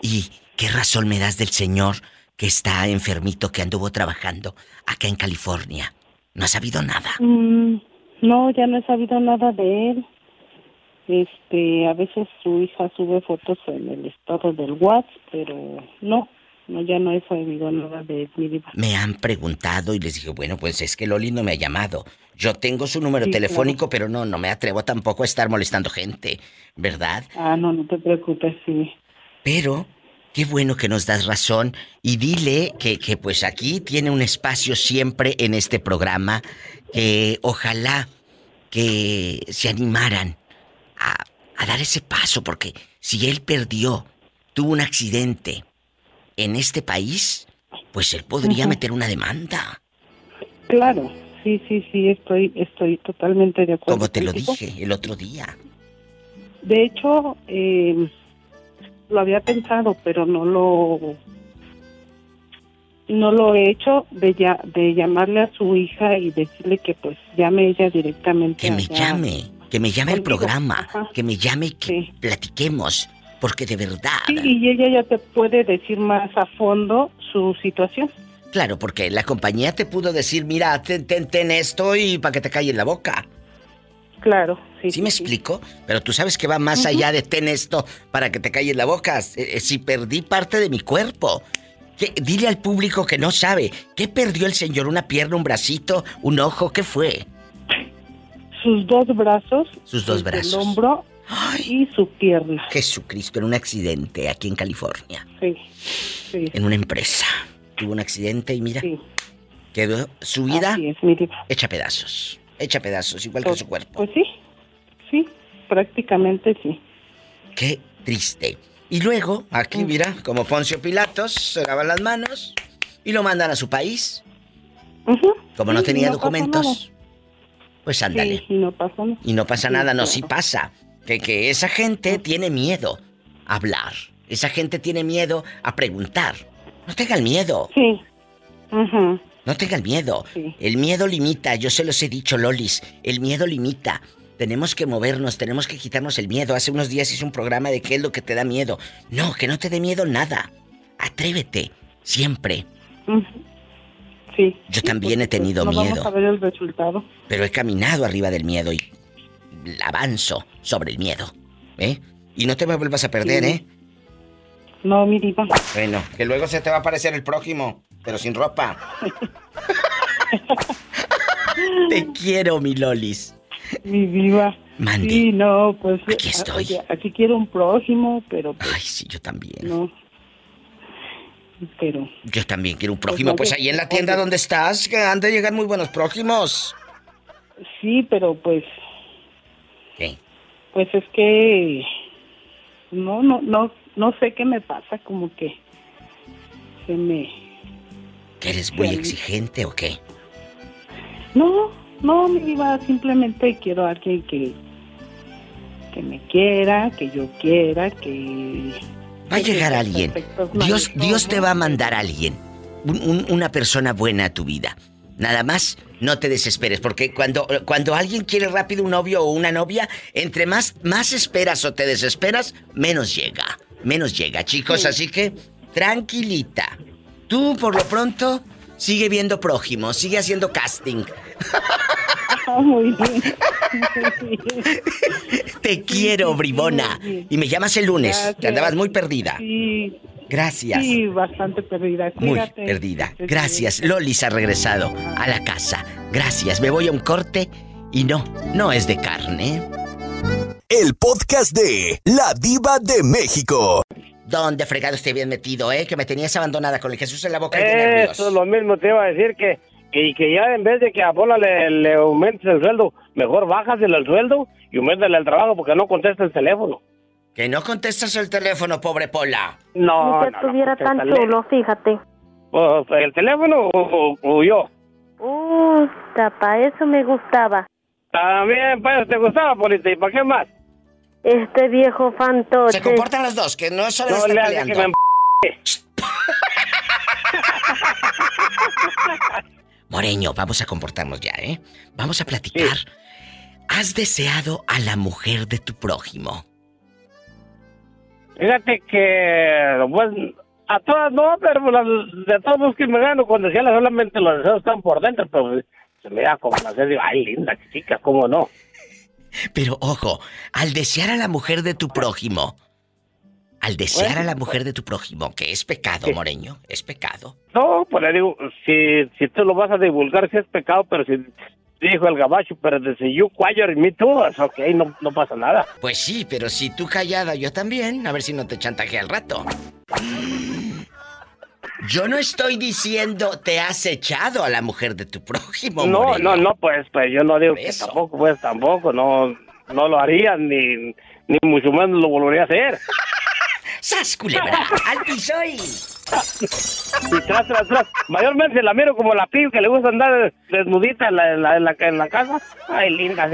¿Y qué razón me das del señor que está enfermito que anduvo trabajando acá en California? No has sabido nada. Mm, no, ya no he sabido nada de él. Este, a veces su hija sube fotos en el estado del WhatsApp, pero no, no, ya no sabido nada de mi diva. Me han preguntado y les dije, bueno, pues es que Loli no me ha llamado. Yo tengo su número Sí, telefónico, pero no, no me atrevo tampoco a estar molestando gente, ¿verdad? Ah, no, no te preocupes, sí. Pero, qué bueno que nos das razón y dile que, que pues aquí tiene un espacio siempre en este programa, que ojalá que se animaran a, a dar ese paso, porque si él perdió, tuvo un accidente en este país, pues él podría meter una demanda. Claro, sí, sí, sí, estoy, estoy totalmente de acuerdo. Como te lo dije el otro día. De hecho, eh, lo había pensado, pero no lo no lo he hecho de ya de llamarle a su hija y decirle que pues llame ella directamente. Que me llame, que me llame al programa, que me llame y que platiquemos, porque de verdad. Sí, y ella ya te puede decir más a fondo su situación. Claro, porque la compañía te pudo decir, mira, ten, ten, ten esto y para que te calle en la boca. Claro, sí. ¿Sí me explico? Pero tú sabes que va más allá de ten esto para que te calle en la boca. Eh, eh, si perdí parte de mi cuerpo. Dile al público que no sabe. ¿Qué perdió el señor? ¿Una pierna, un bracito, un ojo? ¿Qué fue? Sus dos brazos, Sus dos el brazos. Y su pierna. Jesucristo, en un accidente aquí en California. Sí, sí. En una empresa. Tuvo un accidente y mira. Quedó su vida es, hecha pedazos. Hecha pedazos, igual que su cuerpo. Pues sí, sí, prácticamente sí. Qué triste. Y luego, aquí mira, como Poncio Pilatos, se lavan las manos y lo mandan a su país. Como no Sí, tenía no documentos, pues ándale. Sí, y no pasa nada. Y no pasa nada, no, sí pasa. Que, que esa gente tiene miedo a hablar. Esa gente tiene miedo a preguntar. No tengan miedo. Sí. No tengan miedo. El miedo limita, yo se los he dicho, Lolis. El miedo limita. Tenemos que movernos, tenemos que quitarnos el miedo. Hace unos días hice un programa de qué es lo que te da miedo. No, que no te dé miedo nada. Atrévete, siempre. Sí. Yo también he tenido no miedo, Vamos a ver el resultado. pero he caminado arriba del miedo y avanzo sobre el miedo. ¿Eh? Y no te me vuelvas a perder, Sí. ¿eh? No, mi diva. Bueno, que luego se te va a aparecer el prójimo, pero sin ropa. te quiero, mi Lolis. Mi diva. Mande. Sí, no, pues. Aquí estoy. oye, aquí quiero un prójimo, pero. Pues, Ay, sí, yo también. No. Pero. Yo también quiero un prójimo. Pues ahí en la tienda oye. donde estás, que han de llegar muy buenos prójimos. Sí, pero pues. Pues es que no, no, no, no sé qué me pasa, como que se me, ¿Que eres muy exigente o qué? no, no, mi diva, simplemente quiero a alguien que, que me quiera, que yo quiera, que Va a llegar alguien. Dios, Dios te va a mandar a alguien. Un- un- una persona buena a tu vida. Nada más, no te desesperes, porque cuando, cuando alguien quiere rápido un novio o una novia, entre más, más esperas o te desesperas, menos llega. Menos llega, chicos. Sí. Así que, tranquilita. Tú, por lo pronto, sigue viendo prójimo, sigue haciendo casting. Muy bien. Te quiero, bribona. Y me llamas el lunes, Gracias. andabas muy perdida. Sí, Gracias. sí, bastante perdida. Muy perdida. Gracias. Lolis ha regresado a la casa. Gracias. Me voy a un corte y no, no es de carne. El podcast de La Diva de México. ¿Dónde fregado esté bien metido, eh? Que me tenías abandonada con el Jesús en la boca nervios. Eso es lo mismo, te iba a decir que, que, que ya en vez de que a Pola le, le aumentes el sueldo, mejor bájasele el sueldo y aumentale el trabajo porque no contesta el teléfono. Que no contestas el teléfono, pobre Pola. No, Ni que no, estuviera no, tan chulo, fíjate. Pues, ¿El teléfono o, o- o yo? Uh, para eso me gustaba. También, pues, te gustaba, Polita, ¿y para qué más? Este viejo fantoche. Se comportan los dos, que no solo No están le hagas que me Moreño, vamos a comportarnos ya, ¿eh? Vamos a platicar. ¿Has deseado a la mujer de tu prójimo? Fíjate que, pues, a todas no, pero las- de todos los que me gano, cuando decía solamente los deseos están por dentro, pero se me da como la digo, ay, linda chica, ¿cómo no? Pero ojo, al desear a la mujer de tu prójimo, al desear Bueno, a la mujer de tu prójimo, que es pecado, Moreño, es pecado. No, pues le digo, si, si tú lo vas a divulgar, sí es pecado, pero si dijo el gabacho, pero desde you quiet y me too, ok, no, no pasa nada. Pues sí, pero si tú callada, yo también, a ver si no te chantajea al rato. Yo no estoy diciendo te has echado a la mujer de tu prójimo, No, no, no, pues, pues yo no digo que tampoco, pues tampoco, no, no lo haría, ni, ni mucho menos lo volvería a hacer. ¡Sas, culebra! ¡Al piso y... Y tras, tras, tras. Mayormente la miro como la piba que le gusta andar desnudita en la, en la, casa. Ay, linda.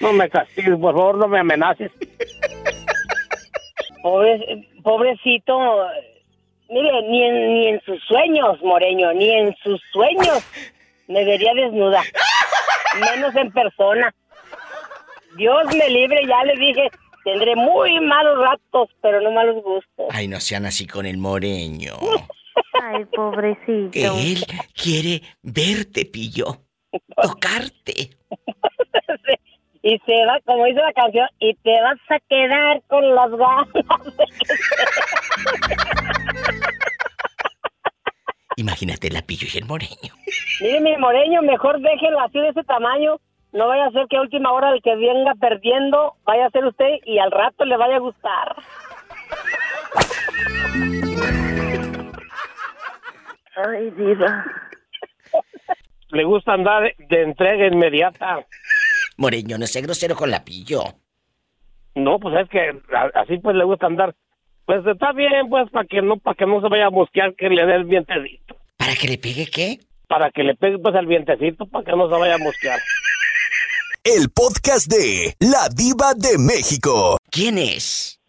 No me castigues, por favor, no me amenaces. Pobre- pobrecito, mire, ni en, ni en sus sueños, Moreño, ni en sus sueños me vería desnuda, menos en persona. Dios me libre, ya le dije, tendré muy malos ratos, pero no malos gustos. Ay, no sean así con el Moreño. Ay, pobrecito. Él quiere verte, pillo. Tocarte. Y se va, como dice la canción, y te vas a quedar con las ganas de que Imagínate la pillo y el Moreño. Mire, mi moreño, mejor déjelo así de ese tamaño. No vaya a ser que a última hora el que venga perdiendo vaya a ser usted y al rato le vaya a gustar. Ay, diva. Le gusta andar de entrega inmediata. Moreño, no sea grosero con la pillo. No, pues es que así pues le gusta andar. Pues está bien, pues, para que no para que no se vaya a mosquear, que le dé el vientecito. ¿Para que le pegue qué? Para que le pegue, pues, el vientecito, para que no se vaya a mosquear. El podcast de La Diva de México. ¿Quién es?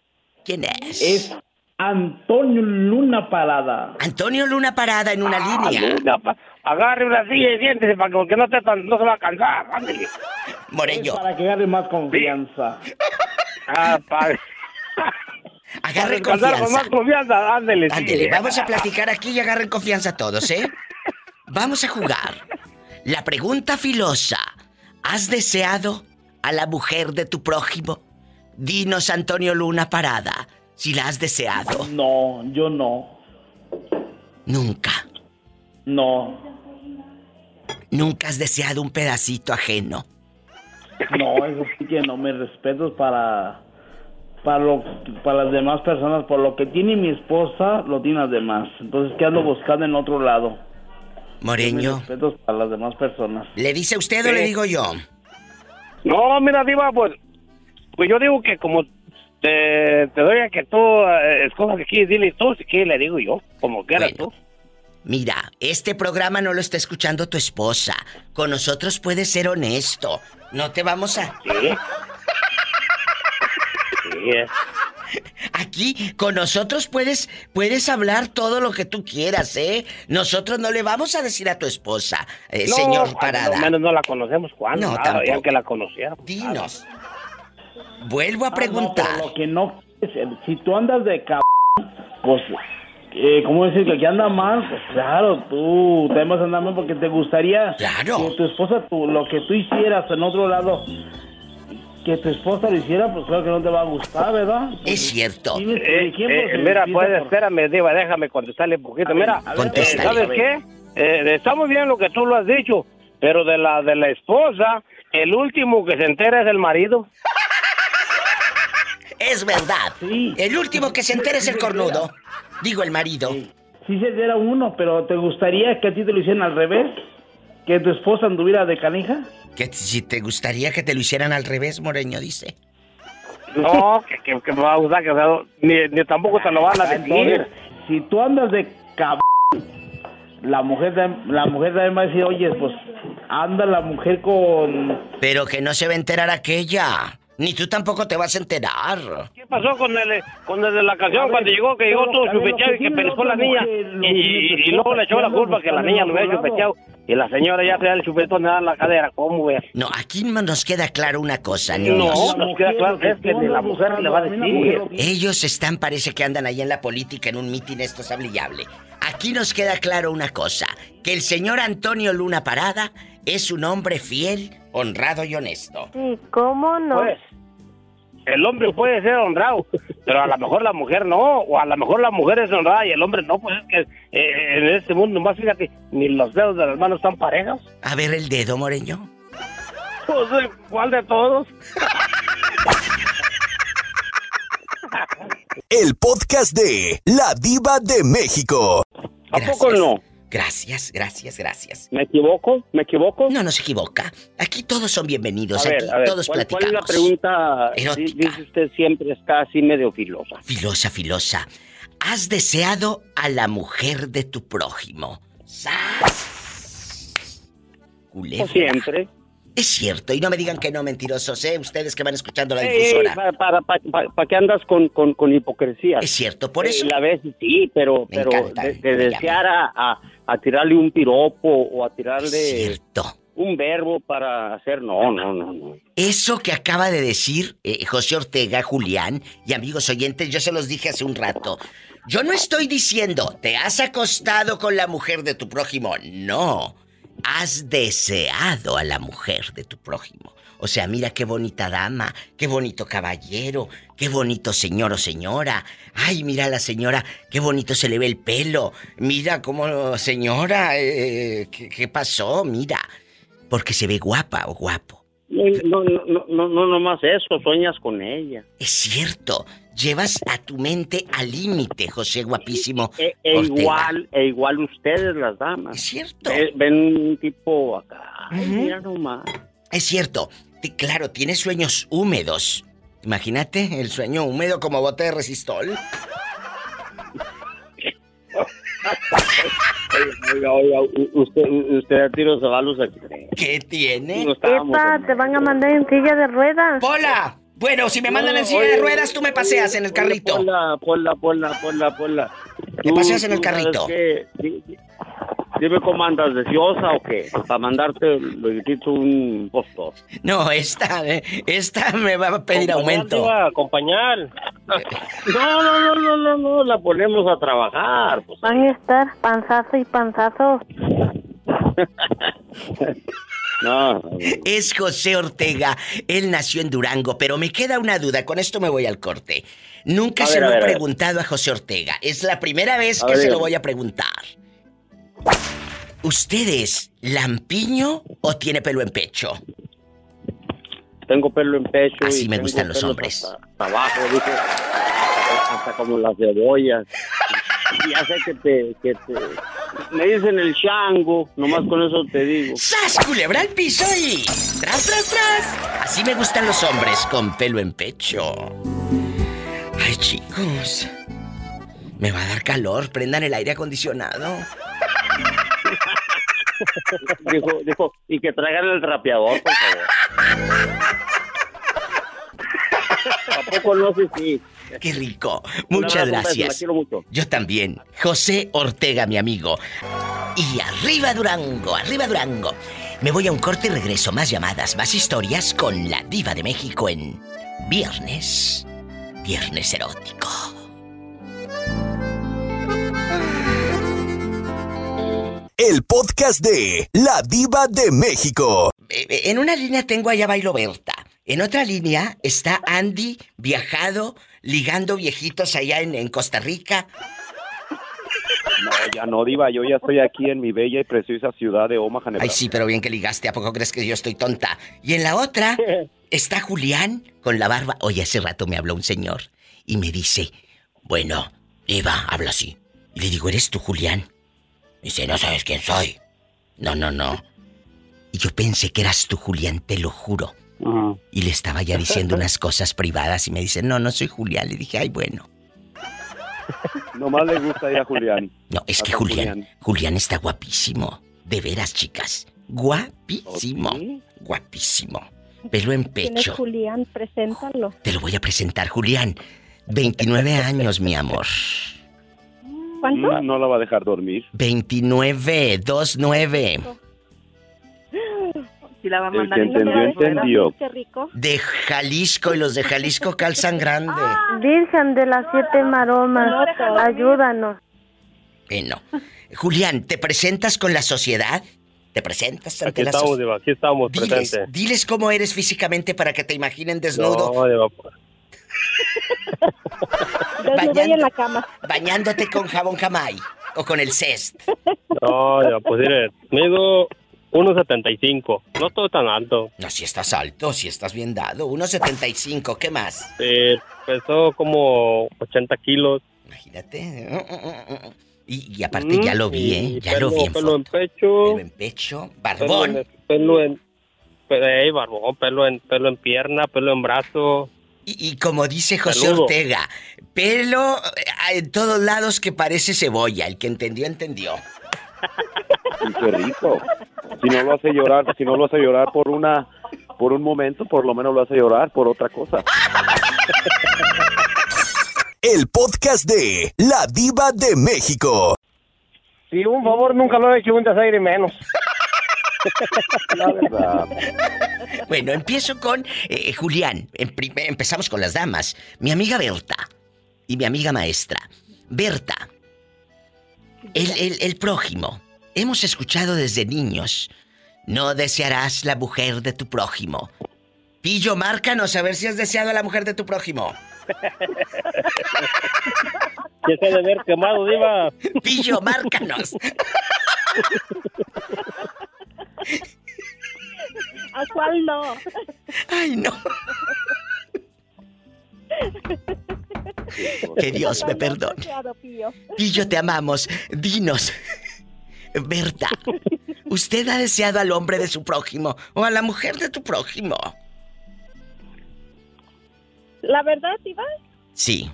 ¿Quién es? Es Antonio Luna Parada. Antonio Luna Parada en una línea. Luna, pa- agarre una silla y siéntese para que porque no, esté tan- no se va a cansar. Ándele. Moreño. Para que agarre más confianza. Ah, padre. Agarre Para descansar con confianza. más confianza, ándele. sí. Ándele, vamos a platicar aquí y agarren confianza todos, ¿eh? Vamos a jugar. La pregunta filosa. ¿Has deseado a la mujer de tu prójimo? Dinos, Antonio Luna Parada, si la has deseado. No, yo no. Nunca. No. Nunca has deseado un pedacito ajeno. No, eso sí que no me respeto para para lo para las demás personas por lo que tiene mi esposa lo tiene las demás entonces qué ando buscando en otro lado Moreño. respetos para las demás personas ¿Le dice usted o le digo yo? No, mira, Diva, pues, pues yo digo que como te, te doy a que tú eh, escojas aquí, dile tú, si quieres le digo yo, como quieras tú. Mira, este programa no lo está escuchando tu esposa. Con nosotros puedes ser honesto. No te vamos a... Sí. Sí. Aquí con nosotros puedes puedes hablar todo lo que tú quieras, ¿eh? Nosotros no le vamos a decir a tu esposa, eh, No, señor Parada. menos no la conocemos cuando. No, nada, ya tampoco. que la conociéramos. Dinos. Vuelvo a Ah, no, preguntar. pero lo que no es, si tú andas de cabrón, pues, eh, ¿cómo decir que aquí anda mal? Pues claro, tú te vas a andar mal porque te gustaría que tu esposa, tú, lo que tú hicieras en otro lado, que tu esposa lo hiciera, pues claro que no te va a gustar, ¿verdad? Es cierto. Eh, eh, mira, pues por- espérame, Diva, déjame contestarle un poquito. A ver, mira, a ver, Contéstale. ¿sabes qué? Eh, está muy bien lo que tú lo has dicho, pero de la de la esposa, el último que se entera es el marido. Es verdad. El último que se entere es el cornudo. Digo, el marido. Sí se diera uno, pero ¿te gustaría que a ti te lo hicieran al revés? ¿Que tu esposa anduviera de canija? Que si te gustaría que te lo hicieran al revés, Moreño dice. No, que, que, que me va a gustar, que o sea, ni, ni tampoco te lo van a decir. Entonces, si tú andas de cabrón, la mujer, la mujer también va a decir, oye, pues anda la mujer con... Pero que no se va a enterar aquella. Ni tú tampoco te vas a enterar. ¿Qué pasó con el, con el de la canción ver, cuando llegó, que llegó todo chupechado y que pescó la niña? Y, y- luego le echó la culpa que la niña lo había chupechado. Y la señora ya traía el chupetón en la cadera. ¿Cómo ves? No, aquí no nos queda claro una cosa, No, niños. nos queda claro que es que ni la mujer le va a decir. Ellos están, parece que andan ahí en la política en un mitin, esto es hable. Aquí nos queda claro una cosa, que el señor Antonio Luna Parada es un hombre fiel, honrado y honesto. Sí, ¿cómo no? Pues, el hombre puede ser honrado, pero a lo mejor la mujer no, o a lo mejor la mujer es honrada y el hombre no, pues es que eh, en este mundo más fíjate, ni los dedos de las manos están parejas. A ver el dedo, Moreño. Pues, eh, ¿cuál de todos? El podcast de La Diva de México. ¿A poco no? Gracias, gracias, gracias. ¿Me equivoco? ¿Me equivoco? No, no se equivoca. Aquí todos son bienvenidos, A ver, aquí a ver, todos ¿cuál, cuál es platicamos. la pregunta? Erótica. Di- Dice usted siempre está así medio filosa. Filosa, filosa. ¿Has deseado a la mujer de tu prójimo? ¡Sas! Culebra. Siempre. Es cierto, y no me digan que no, mentirosos, ¿eh? Ustedes que van escuchando la Ey, difusora. ¿Para, para, para, para- para qué andas con, con, con hipocresía? Es cierto, por Eh, eso. La vez sí, pero, Me pero encanta, de, desear a, a, a tirarle un piropo o a tirarle Cierto. un verbo para hacer... No, no, no, no. Eso que acaba de decir eh, José Ortega, Julián y amigos oyentes, yo se los dije hace un rato. Yo no estoy diciendo, te has acostado con la mujer de tu prójimo. No, has deseado a la mujer de tu prójimo. O sea, mira qué bonita dama, qué bonito caballero, qué bonito señor o señora. Ay, mira a la señora, qué bonito se le ve el pelo. Mira cómo, señora, eh, ¿qué, qué pasó? Mira, porque se ve guapa o guapo. No, no, no, no, no, más eso, sueñas con ella. Es cierto, llevas a tu mente al límite, José guapísimo. E, e Ortega. igual, e igual ustedes las damas. Es cierto. Ve- ven un tipo acá, ay, Ujú. mira nomás. Es cierto. Claro, tienes sueños húmedos. Imagínate el sueño húmedo como bote de resistol. Oiga, oiga, usted, usted a tiro se va a los. ¿Qué tiene? No Epa, te van a mandar en silla de ruedas. ¡Pola! Bueno, si me mandan No, en silla oye, de ruedas, tú me paseas en el carrito. Ponla, ponla, ponla, ponla, ponla. ¿Te Tú- paseas en el carrito? Dime cómo andas, deseosa o qué, para mandarte un postor. No, esta, eh, esta me va a pedir aumento. a acompañar. No, no, no, no, no, no, la ponemos a trabajar. Pues. Van a estar panzazo y panzazo. No, Es José Ortega. Él nació en Durango, pero me queda una duda. Con esto me voy al corte. Nunca A se ver, lo he preguntado a José Ortega. Es la primera vez A que ver, se lo voy a preguntar. ¿Usted es lampiño o tiene pelo en pecho? tengo pelo en pecho. Así y me gustan los hombres. Hasta, hasta abajo, dice, hasta, hasta como las cebollas. Ya sé que te, que te... Me dicen el chango, nomás con eso te digo. ¡Sas, culebra al piso y... ¡Tras, tras, tras! Así me gustan los hombres con pelo en pecho. Ay, chicos. Me va a dar calor. Prendan el aire acondicionado. Dijo, dijo, y que traigan el trapeador, por favor. Tampoco no sé si. Qué rico. Muchas gracias. mucho. Yo también. José Ortega, mi amigo. Y arriba Durango, arriba Durango. Me voy a un corte y regreso. Más llamadas, más historias con la diva de México en Viernes. Viernes erótico. El podcast de La Diva de México. Eh, eh, En una línea tengo allá Bailo Berta. En otra línea está Andy viajado, ligando viejitos allá en, en Costa Rica. No, ya no, Diva. Yo ya estoy aquí en mi bella y preciosa ciudad de Omaha, Ay, Nebraska. sí, pero bien que ligaste. ¿A poco crees que yo estoy tonta? Y en la otra está Julián con la barba. Oye, hace rato me habló un señor y me dice, bueno, Eva, habla así. Y le digo, ¿eres tú, Julián? Dice, ¿no sabes quién soy? No, no, no. Y yo pensé que eras tú, Julián, te lo juro. Y le estaba ya diciendo unas cosas privadas y me dice, no, no soy Julián. Le dije, ay, bueno. Nomás le gusta ir a Julián. No, es que Julián, Julián está guapísimo. De veras, chicas. Guapísimo. Guapísimo. Pelo en ¿Quién es pecho. Julián? Preséntalo. Te lo voy a presentar, Julián. 29 años, mi amor. ¿Cuánto? Mm, No la va a dejar dormir. 29, 29. Si la va a El mandar que en número entendió, de entendió. Qué rico. De Jalisco y los de Jalisco calzan grande. Virgen de las siete maromas, ayúdanos. Bueno. Julián, ¿te presentas con la sociedad? ¿Te presentas ante Aquí la estamos, sociedad? Diva, aquí estamos Diles, presentes. diles cómo eres físicamente para que te imaginen desnudo. No, Diva, y en la cama. Bañándote con jabón jamay o con el cest. no, Diva, pues mire, mido 1.75. No estoy tan alto. No, si estás alto, si estás bien dado. 1.75, ¿qué más? Eh, pesó como 80 kilos. Imagínate. Y, y aparte ya lo vi, ¿eh? Ya lo pelo- vi en pelo en foto. pecho. Pelo en pecho, barbón. Pelo en, pelo en, eh, barbón, pelo en, pelo en pierna, pelo en brazo. Y, y como dice José Saludo. Ortega, pelo eh, en todos lados que parece cebolla. El que entendió, entendió. Y qué rico. Si no lo hace llorar, si no lo hace llorar por una, por un momento, por lo menos lo hace llorar por otra cosa. El podcast de La Diva de México. Si un favor nunca lo he hecho, un desaire menos. La verdad. Bueno, empiezo con eh, Julián. Empezamos con las damas. Mi amiga Berta y mi amiga maestra. Berta, el, el- el prójimo. Hemos escuchado desde niños. No desearás la mujer de tu prójimo. Pillo, márcanos a ver si has deseado a la mujer de tu prójimo. ¿Qué se de ver quemado, Diva? Pillo, márcanos. ¿A cuál no? Ay, no. Que Dios me perdone. Pío. Pillo, te amamos. Dinos. Berta, ¿usted ha deseado al hombre de su prójimo o a la mujer de tu prójimo? La verdad, Iván, Sí.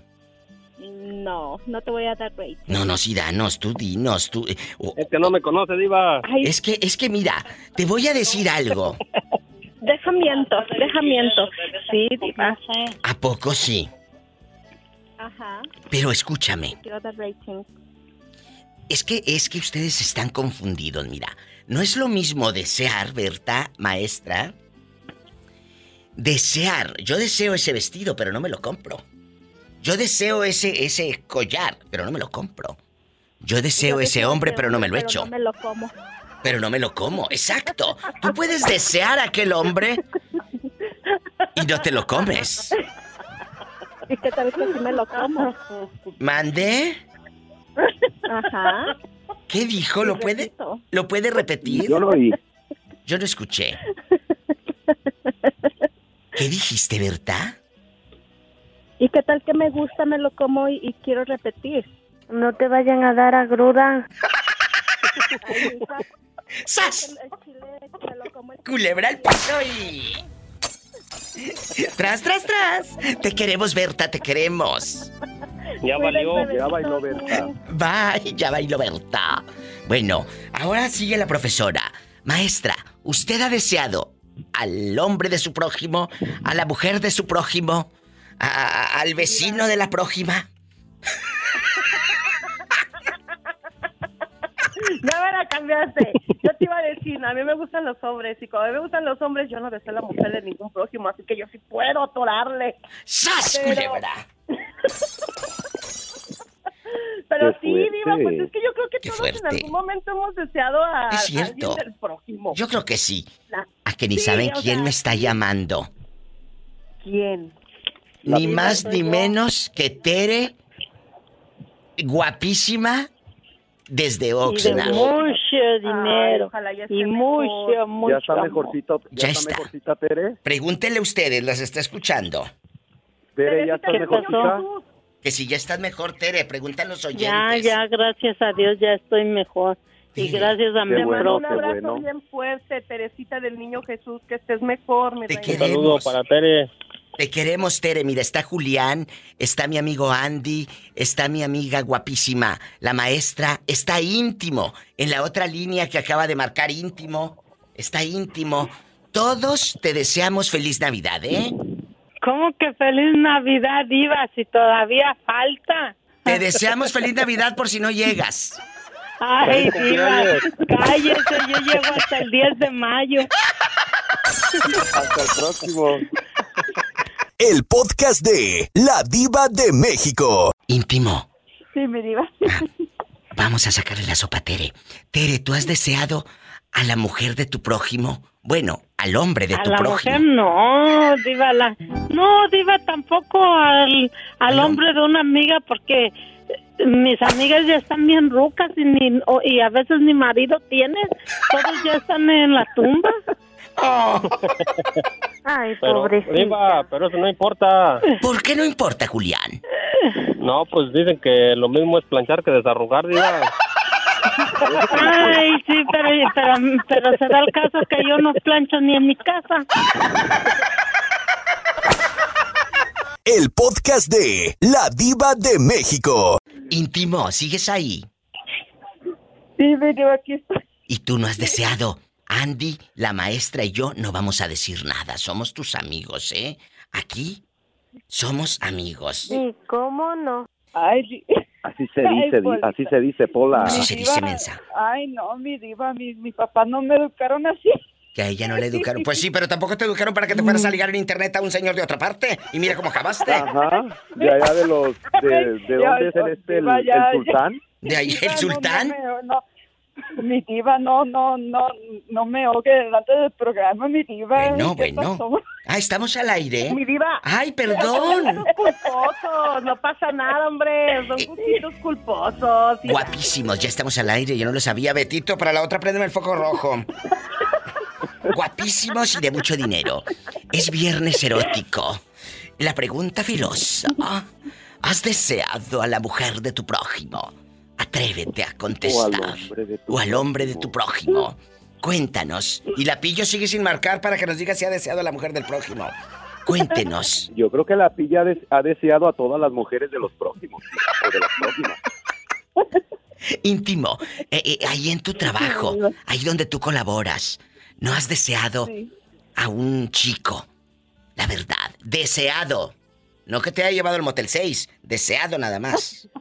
No, no te voy a dar rating. No, no, sí, danos, tú dinos, tú. eh, o- Es que no me conoce, Diva. Es que, es que mira, te voy a decir algo. Deja miento, deja miento. Sí, Diva. ¿A poco sí? Ajá, Pero escúchame. quiero dar rating. Es que es que ustedes están confundidos, mira. No es lo mismo desear, Berta, maestra. Desear. Yo deseo ese vestido, pero no me lo compro. Yo deseo ese ese collar, pero no me lo compro. Yo deseo Yo ese hombre, pero no me lo pero echo. No me lo como. Pero no me lo como, exacto. Tú puedes desear a aquel hombre y no te lo comes. ¿Y qué tal que sí me lo como? ¿Mande? Ajá. ¿Qué dijo? ¿Lo puede. ¿Lo puede repetir? Yo lo oí. Yo no escuché. ¿Qué dijiste, Berta? ¿Y qué tal que me gusta, me lo como y, y quiero repetir? No te vayan a dar agruda. ¡Sas! Culebra al piso y... Tras, tras, tras. Te queremos, Berta, te queremos. Ya valió. Ya bailó Berta. Bye, ya bailó Berta. Bueno, ahora sigue la profesora. Maestra, ¿usted ha deseado al hombre de su prójimo, a la mujer de su prójimo, a- al vecino de la prójima? Ya me la cambiaste. Yo te iba a decir, a mí me gustan los hombres y cuando a mí me gustan los hombres yo no deseo a la mujer de ningún prójimo, así que yo sí puedo atorarle. ¡Sas, Pero- culebra! Pero sí, Diva, pues es que yo creo que Qué todos en algún momento hemos deseado a, Es a alguien cierto. del prójimo. Yo creo que sí. La- A que ni Sí, saben quién sea, me está llamando. ¿Quién? Ni más ni yo. menos que Tere, guapísima, desde Y de Oxnard. mucho dinero. y mucho, mucho. Ya está amor. mejorcito, ya, Ya está, mejorcita Tere. Pregúntenle ustedes, las está escuchando. Tere, ya está ¿Qué mejorcita. Que si ya estás mejor, Tere, preguntan los oyentes. Ya, ya, gracias a Dios ya estoy mejor. Y gracias a mi Te mando un abrazo bien fuerte, Teresita del Niño Jesús, que estés mejor, mi Te reina. queremos. para Tere. Te queremos, Tere. Mira, está Julián, está mi amigo Andy, está mi amiga guapísima, la maestra, está íntimo. En la otra línea que acaba de marcar íntimo, está íntimo. Todos te deseamos feliz Navidad, ¿eh? ¿Cómo que feliz Navidad, Diva? Si todavía falta. Te deseamos feliz Navidad por si no llegas. Ay, Diva, cállese, yo llego hasta el 10 de mayo. Hasta el próximo. El podcast de La Diva de México. Íntimo, Sí, mi diva. vamos a sacarle la sopa a Tere. Tere, ¿tú has deseado a la mujer de tu prójimo? Bueno, al hombre de A tu la prójimo. mujer no, Diva, la... No, Diva, tampoco al, al hombre de una amiga porque eh, mis amigas ya están bien rucas y, ni, y a veces ni marido tienen. Todos ya están en la tumba. Ay, Pero, pobrecita. Diva, pero eso no importa. ¿Por qué no importa, Julián? No, pues dicen que lo mismo es planchar que desarrugar, Diva. Ay, sí, pero, pero, pero se da el caso que yo no plancho ni en mi casa. El podcast de La Diva de México. Íntimo, ¿sigues ahí? Sí, diva, aquí estoy. Y tú no has deseado. Andy, la maestra y yo no vamos a decir nada. Somos tus amigos, ¿eh? Aquí somos amigos. Sí, ¿cómo no? Ay, Así se dice, di- Polita. así se dice, Pola. Así se dice, mensa. Ay, no, mi diva, mi, mi papá no me educaron así. Que a ella no le educaron. Pues sí, pero tampoco te educaron para que te fueras a ligar en internet a un señor de otra parte. Y mira cómo acabaste. Ajá, de allá de los, de, de Ya, dónde es el, este, el, el ya, ya. sultán. De ahí el no, sultán. No, me- no, mi diva, no, no, no, no me ogue delante del programa, mi diva. Bueno, ¿Qué bueno. pasó? Ah, estamos al aire. Mi diva. Ay, perdón. Son culposos, no pasa nada, hombre. Son gustitos culposos. Y- Guapísimos, ya estamos al aire, yo no lo sabía. Betito, para la otra préndeme el foco rojo. Guapísimos y de mucho dinero. Es viernes erótico. La pregunta filosa. ¿Has deseado a la mujer de tu prójimo? Atrévete a contestar. hombre de tu O al hombre de tu prójimo. Cuéntanos. Y la pillo sigue sin marcar para que nos diga si ha deseado a la mujer del prójimo. Cuéntenos. Yo creo que la pilla ha des- ha deseado a todas las mujeres de los próximos, o de las próximas. Íntimo, eh, eh, ahí en tu trabajo, ahí donde tú colaboras, ¿no has deseado a un chico? La verdad, deseado. No que te haya llevado al Motel 6, deseado nada más.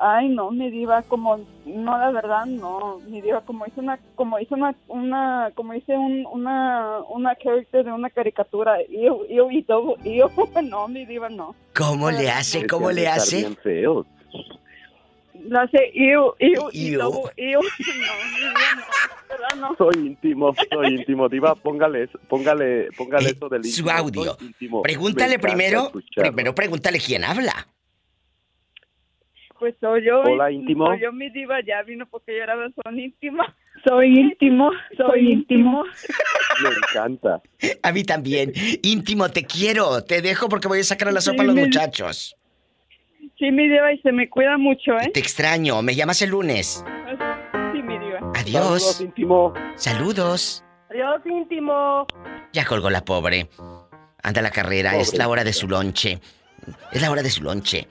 Ay, no, mi diva, como, no, la verdad, no, mi diva, como hice una, como hice una, una, como hice un, una, una character de una caricatura, yo, yo, y todo, yo, no, mi diva, no. ¿Cómo le hace? ¿Cómo le hace? bien feos. Lo hace yo, yo, y todo, yo, no, mi diva, no, ¿verdad? No. Soy íntimo, soy íntimo. Diva, póngale, eso- póngale, póngale eso del Eh, Su íntimo. audio. Pregúntale primero, primero pregúntale quién habla. Pues soy yo. Hola, íntimo. Soy yo, mi diva, ya vino porque yo era son íntima. Soy íntimo, soy íntimo. Me encanta. A mí también. Íntimo, te quiero. Te dejo porque voy a sacar a la sopa a los muchachos. Sí, mi diva, y se me cuida mucho, ¿eh? Te extraño, me llamas el lunes. Sí, mi diva. Adiós. Saludos, íntimo. Saludos. Adiós, íntimo. Ya colgó la pobre. Anda a la carrera, es la hora de su lonche. Es la hora de su lonche.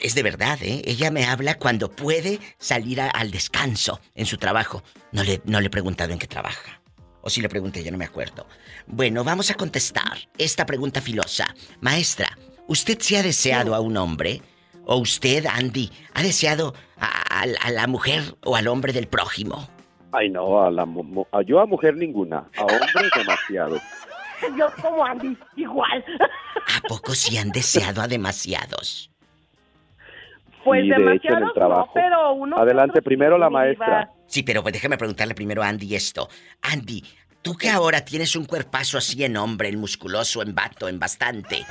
Es de verdad, ¿eh? Ella me habla cuando puede salir a- al descanso en su trabajo. No le, no le he preguntado en qué trabaja. O si le pregunté, yo no me acuerdo. Bueno, vamos a contestar esta pregunta filosa. Maestra, ¿usted se ha deseado a un hombre? ¿O usted, Andy, ha deseado a, a- a la mujer o al hombre del prójimo? Ay, no, a la, a yo a mujer ninguna, a hombres demasiado. Yo como Andy, igual. ¿A poco sí han deseado a demasiados? Pues Sí, de hecho, en el demasiados no, trabajo. pero uno Adelante, primero sí, la maestra. Sí, pero pues déjame preguntarle primero a Andy esto. Andy, tú que ahora tienes un cuerpazo así en hombre, en musculoso, en vato, en bastante.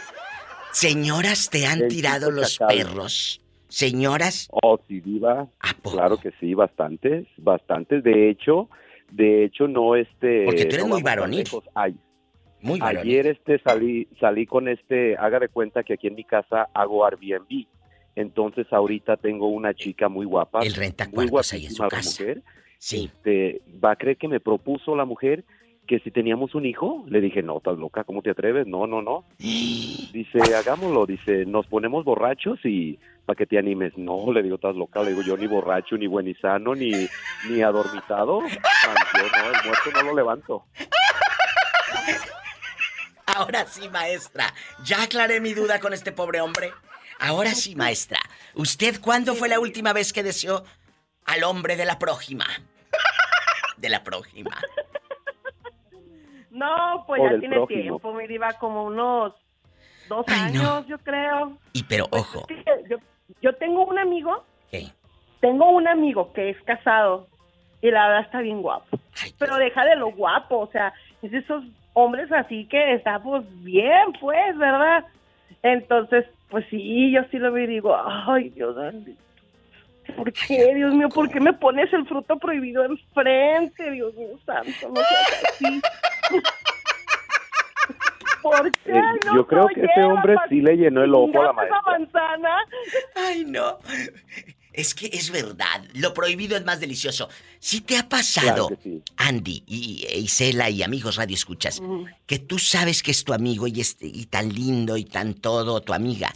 ¿Señoras te han El tirado los perros? ¿Señoras? Oh, sí, diva. Claro que sí, bastantes, bastantes. De hecho, de hecho no este. Porque tú eres no muy varonil. Ay, Muy. Ayer este salí salí con este, haga de cuenta que aquí en mi casa hago Airbnb. Entonces ahorita tengo una chica muy guapa, El renta muy ahí en su casa. mujer. Sí. Este, va a creer que me propuso la mujer que si teníamos un hijo, le dije, "No, estás loca, ¿cómo te atreves?" No, no, no. Dice, "Hagámoslo." Dice, "Nos ponemos borrachos y para que te animes." No, le digo, "Estás loca." Le digo, "Yo ni borracho, ni buen y sano, ni ni adormitado." Ah, Yo no, el muerto no lo levanto. Ahora sí, maestra. Ya aclaré mi duda con este pobre hombre. Ahora sí, maestra. ¿Usted cuándo fue la última vez que deseó al hombre de la prójima? De la prójima. No, pues O ya tiene prójimo. tiempo, mi diva, como unos dos Ay, no. años, yo creo. Y pero ojo. Sí, Yo, yo tengo un amigo, ¿Qué? tengo un amigo que es casado y la verdad está bien guapo. Pero deja de lo guapo, o sea, es de esos hombres así que está pues bien, pues, ¿verdad? Entonces, pues sí, yo sí lo veo y digo, ay, Dios mío. ¿Por qué, Dios mío? ¿Por qué me pones el fruto prohibido enfrente, Dios mío santo? No seas así. ¿Por qué Eh, no yo creo que ese hombre sí le llenó el ojo a la maestra. manzana? Ay, no. Es que es verdad, lo prohibido es más delicioso. Si te ha pasado, Claro que sí. Andy y e Isela y amigos Radio Escuchas, que tú sabes que es tu amigo y, es, y tan lindo y tan todo, tu amiga,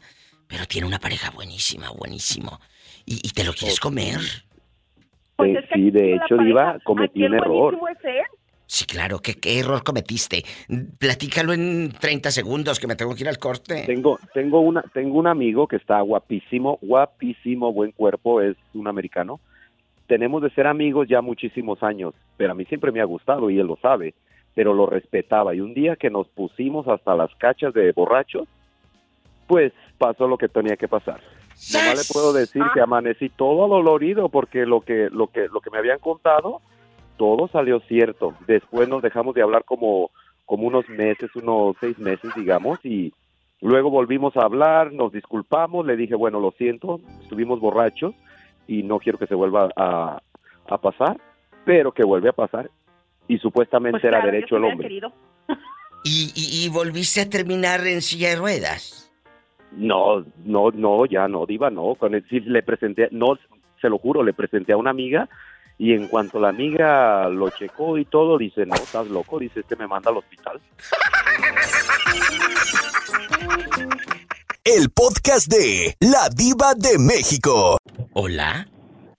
pero tiene una pareja buenísima, buenísimo, y, y te lo quieres comer. Pues Eh, sí, de hecho, Diva, cometí un error. es él. Sí, claro, ¿qué, qué error cometiste? Platícalo en 30 segundos, que me tengo que ir al corte. Tengo, tengo una, tengo un amigo que está guapísimo, guapísimo, buen cuerpo, es un americano. Tenemos de ser amigos ya muchísimos años, pero a mí siempre me ha gustado y él lo sabe, pero lo respetaba. Y un día que nos pusimos hasta las cachas de borrachos, pues pasó lo que tenía que pasar. Nomás le puedo decir que amanecí todo dolorido porque lo que, lo que, lo que me habían contado, todo salió cierto. Después nos dejamos de hablar como, como unos meses, unos seis meses, digamos, y luego volvimos a hablar, nos disculpamos, le dije, bueno, lo siento, estuvimos borrachos y no quiero que se vuelva a, a pasar, pero que vuelve a pasar. Y supuestamente Pues era claro, derecho el hombre. querido. ¿Y, y, y volviste a terminar en silla de ruedas? No, no, no, ya no, Diva, no. Con él sí le presenté, no, se lo juro, le presenté a una amiga y en cuanto la amiga lo checó y todo, dice, no, estás loco, dice, este me manda al hospital. El podcast de La Diva de México. ¿Hola?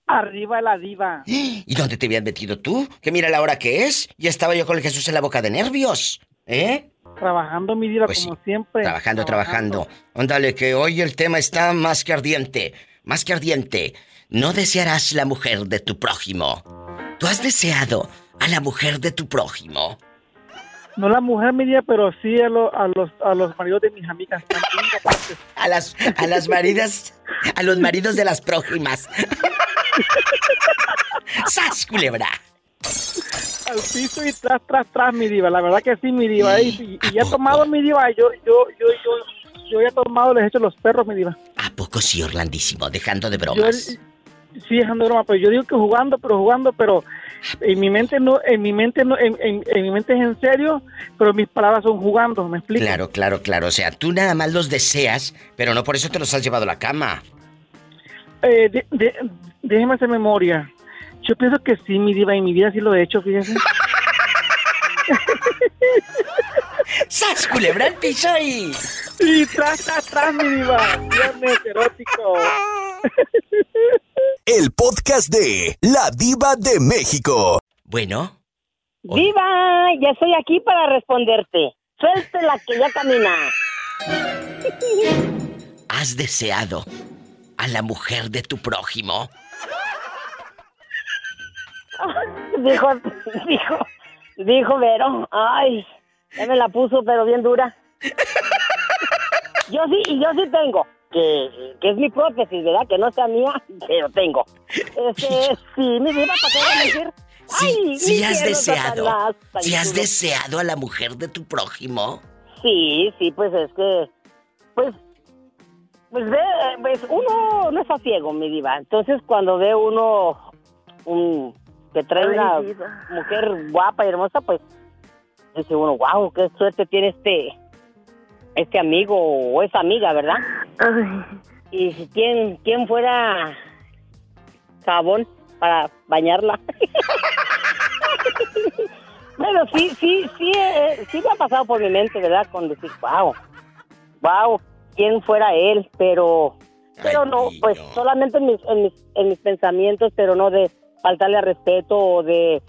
Arriba la diva. ¿Y dónde te habías metido tú? Que mira la hora que es. Ya estaba yo con el Jesús en la boca de nervios. ¿Eh? Trabajando mi diva Pues como siempre. Trabajando, trabajando. Óndale, que hoy el tema está más que ardiente. Más que ardiente. No desearás la mujer de tu prójimo. ¿Tú has deseado a la mujer de tu prójimo? No la mujer mi diva, pero sí a, lo- a los a los maridos de mis amigas. A las, a las maridas, a los maridos de las prójimas. ¡Sas, culebra! Al piso y tras, tras, tras, mi diva. La verdad que sí, mi diva. Y, y- y he tomado mi diva. Yo, yo, yo, yo, yo he tomado, les he hecho los perros, mi diva. ¿A poco sí, Orlandísimo? Dejando de Yo, bromas. Sí, dejando de broma, pero yo digo que jugando, pero jugando, pero en mi mente no, en mi mente no, en, en- en mi mente es en serio, pero mis palabras son jugando, ¿me explico? Claro, claro, claro. O sea, tú nada más los deseas, pero no por eso te los has llevado a la cama. Eh, de- de- déjeme hacer memoria. Yo pienso que sí, mi diva, y mi vida sí lo he hecho, fíjese. ¡Sas, culebra piso y... Y tras, tras, tras, mi diva. Viernes erótico. El podcast de La Diva de México. Bueno, Viva, ya estoy aquí para responderte. Suelte la que ya camina. ¿has deseado a la mujer de tu prójimo? dijo, dijo, dijo Vero. Ay, ya me la puso, pero bien dura. Yo sí, y yo sí tengo. Que, que es mi prótesis, ¿verdad? Que no sea mía, pero tengo. Este, sí, mi vida, ¿para qué voy a mentir? Ay, Sí has deseado. Satanás, Si has deseado a la mujer de tu prójimo. Sí, sí, pues es que, pues, pues ve, pues uno no está ciego, mi diva. Entonces cuando ve uno un que trae Ay, una diva. mujer guapa y hermosa, pues dice uno, wow, qué suerte tiene este, este amigo o esa amiga, ¿verdad? Y si quién, quién fuera jabón para bañarla. Pero sí, sí, sí, eh, sí me ha pasado por mi mente, ¿verdad? Con decir, wow, wow, quién fuera él, pero, pero no, pues solamente en mis, en mis, en mis pensamientos, pero no de faltarle al respeto o de,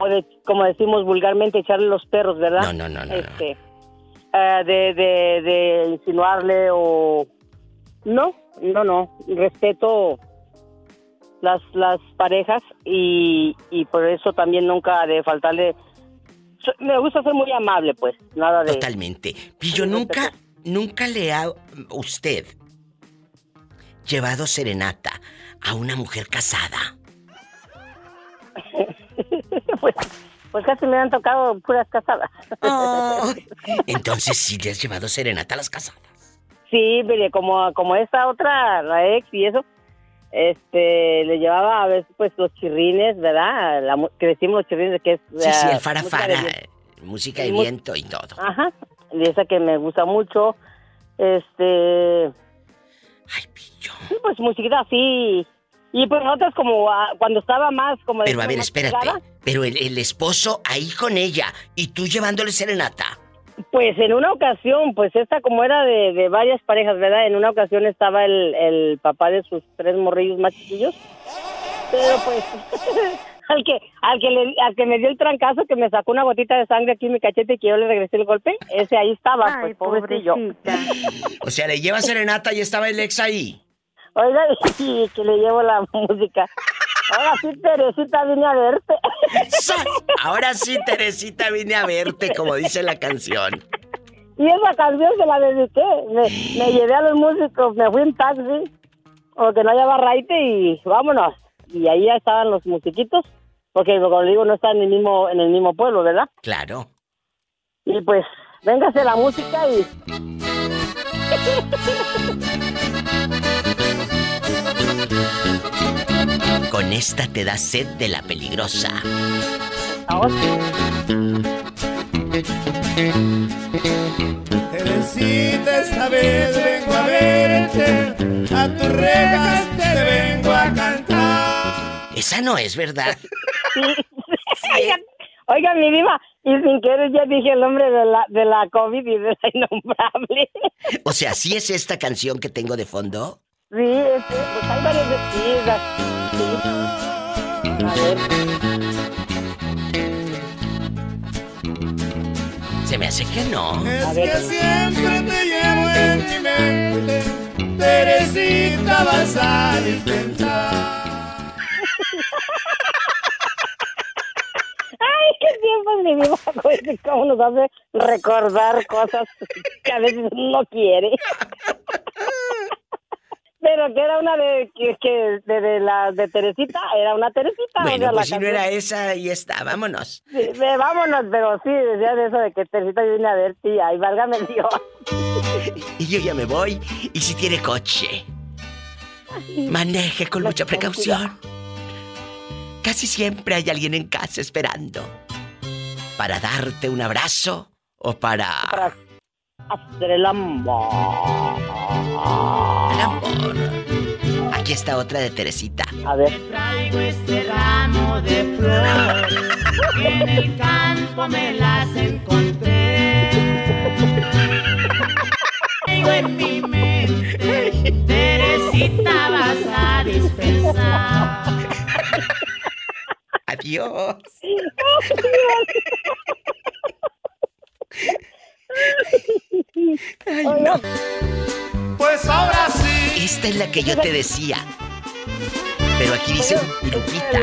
o de, como decimos vulgarmente, echarle los perros, ¿verdad? No, no, no, no, no. Eh, de, de, de insinuarle o, no, no, no, respeto las, las parejas y, y por eso también nunca de faltarle me gusta ser muy amable pues nada de Totalmente. Pillo, nunca, nunca le ha usted llevado serenata a una mujer casada. pues casi me han tocado puras casadas Entonces sí le has llevado serenata a las casadas. sí mire como como esta otra la ex y eso este le llevaba a veces pues los chirrines verdad la, que decimos los chirrines que es Sí, sí, la el fara música de- música de Mu- viento y todo. Ajá, y esa que me gusta mucho. Este. Sí, pues musiquita así. Y pues otras como ah, cuando estaba más como. Pero a ver, espérate. pegada, Pero el, el esposo ahí con ella y tú llevándole serenata. Pues en una ocasión, pues esta como era de, de varias parejas, ¿verdad? En una ocasión estaba el, el papá de sus tres morrillos más chiquillos. Pero pues. al que al que le, al que me dio el trancazo que me sacó una gotita de sangre aquí en mi cachete y que yo le regresé el golpe, ese ahí estaba, pues pobrecillo. O sea, le lleva serenata y estaba el ex ahí. Oiga, y que le llevo la música. Ahora sí, Teresita, vine a verte. Ahora sí, Teresita, vine a verte, como dice la canción. Y esa canción se la dediqué. Me, me llevé a los músicos, me fui en taxi, porque no haya raite y vámonos. Y ahí ya estaban los musiquitos, porque como digo, no está en el mismo, en el mismo pueblo, ¿verdad? Claro. Y pues, véngase la música y... Con esta te da sed de la peligrosa. Teresita, esta vez vengo a verte, a tus rejas te vengo a cantar. Esa no es verdad. Oigan, oigan, mi diva, y sin querer ya dije el nombre de la, de la COVID y de la innombrable. O sea, ¿sí es esta canción que tengo de fondo? Sí, este, pues hay varias de sí. A ver. Se me hace que no. Es que siempre te llevo en mi mente, Teresita vas a dispensar. Ay, qué tiempo mi diva, güey, cómo nos hace recordar cosas que a veces no quiere. Que era una de que, que de, de la de Teresita, era una Teresita. o Bueno, sea, la pues si no era esa, ahí está, vámonos. Sí, vámonos, pero sí, decía de eso de que Teresita viene a ver, sí, ay, válgame Dios. Y yo ya me voy. Y si tiene coche, maneje con mucha precaución. Casi siempre hay alguien en casa esperando para darte un abrazo o para... Hacer el amor. El amor. Aquí está otra de Teresita. A ver. Traigo este ramo de flores que en el campo me las encontré. Traigo en mi mente, Teresita vas a dispensar. Adiós. Ay, no. Pues ahora sí. Esta es la que yo te decía. Pero aquí dice Lupita.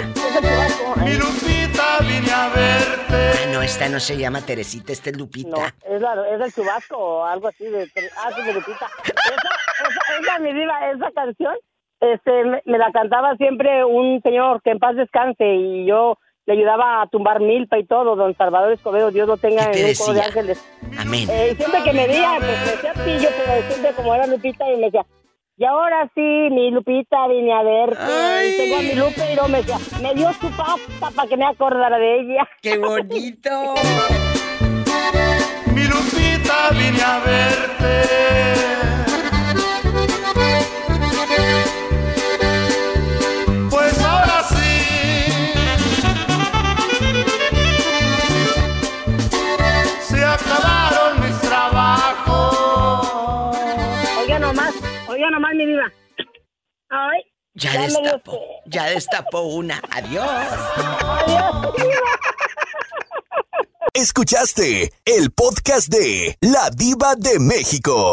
Mi Lupita vine a verte. Ah, no, esta no se llama Teresita, esta es Lupita. Es, la, es el chubasco o algo así de... Ah, sí, de Lupita. Esa, esa, esa, mi diva, esa canción, este, me, me la cantaba siempre un señor que en paz descanse y yo le ayudaba a tumbar milpa y todo, don Salvador Escobedo, Dios lo tenga ¿Qué te en un coro de ángeles. Amén. Eh, y siempre que me veía, pues me decía pillo, pero siempre como era Lupita y me decía, y ahora sí, mi Lupita vine a verte. Y tengo a mi Lupe y no me decía, me dio su pasta para que me acordara de ella. ¡Qué bonito! Mi Lupita vine a verte. Oiga nomás, mi diva. Ay, Ya Ya destapó, ya destapó una. Adiós. Escuchaste el podcast de La Diva de México.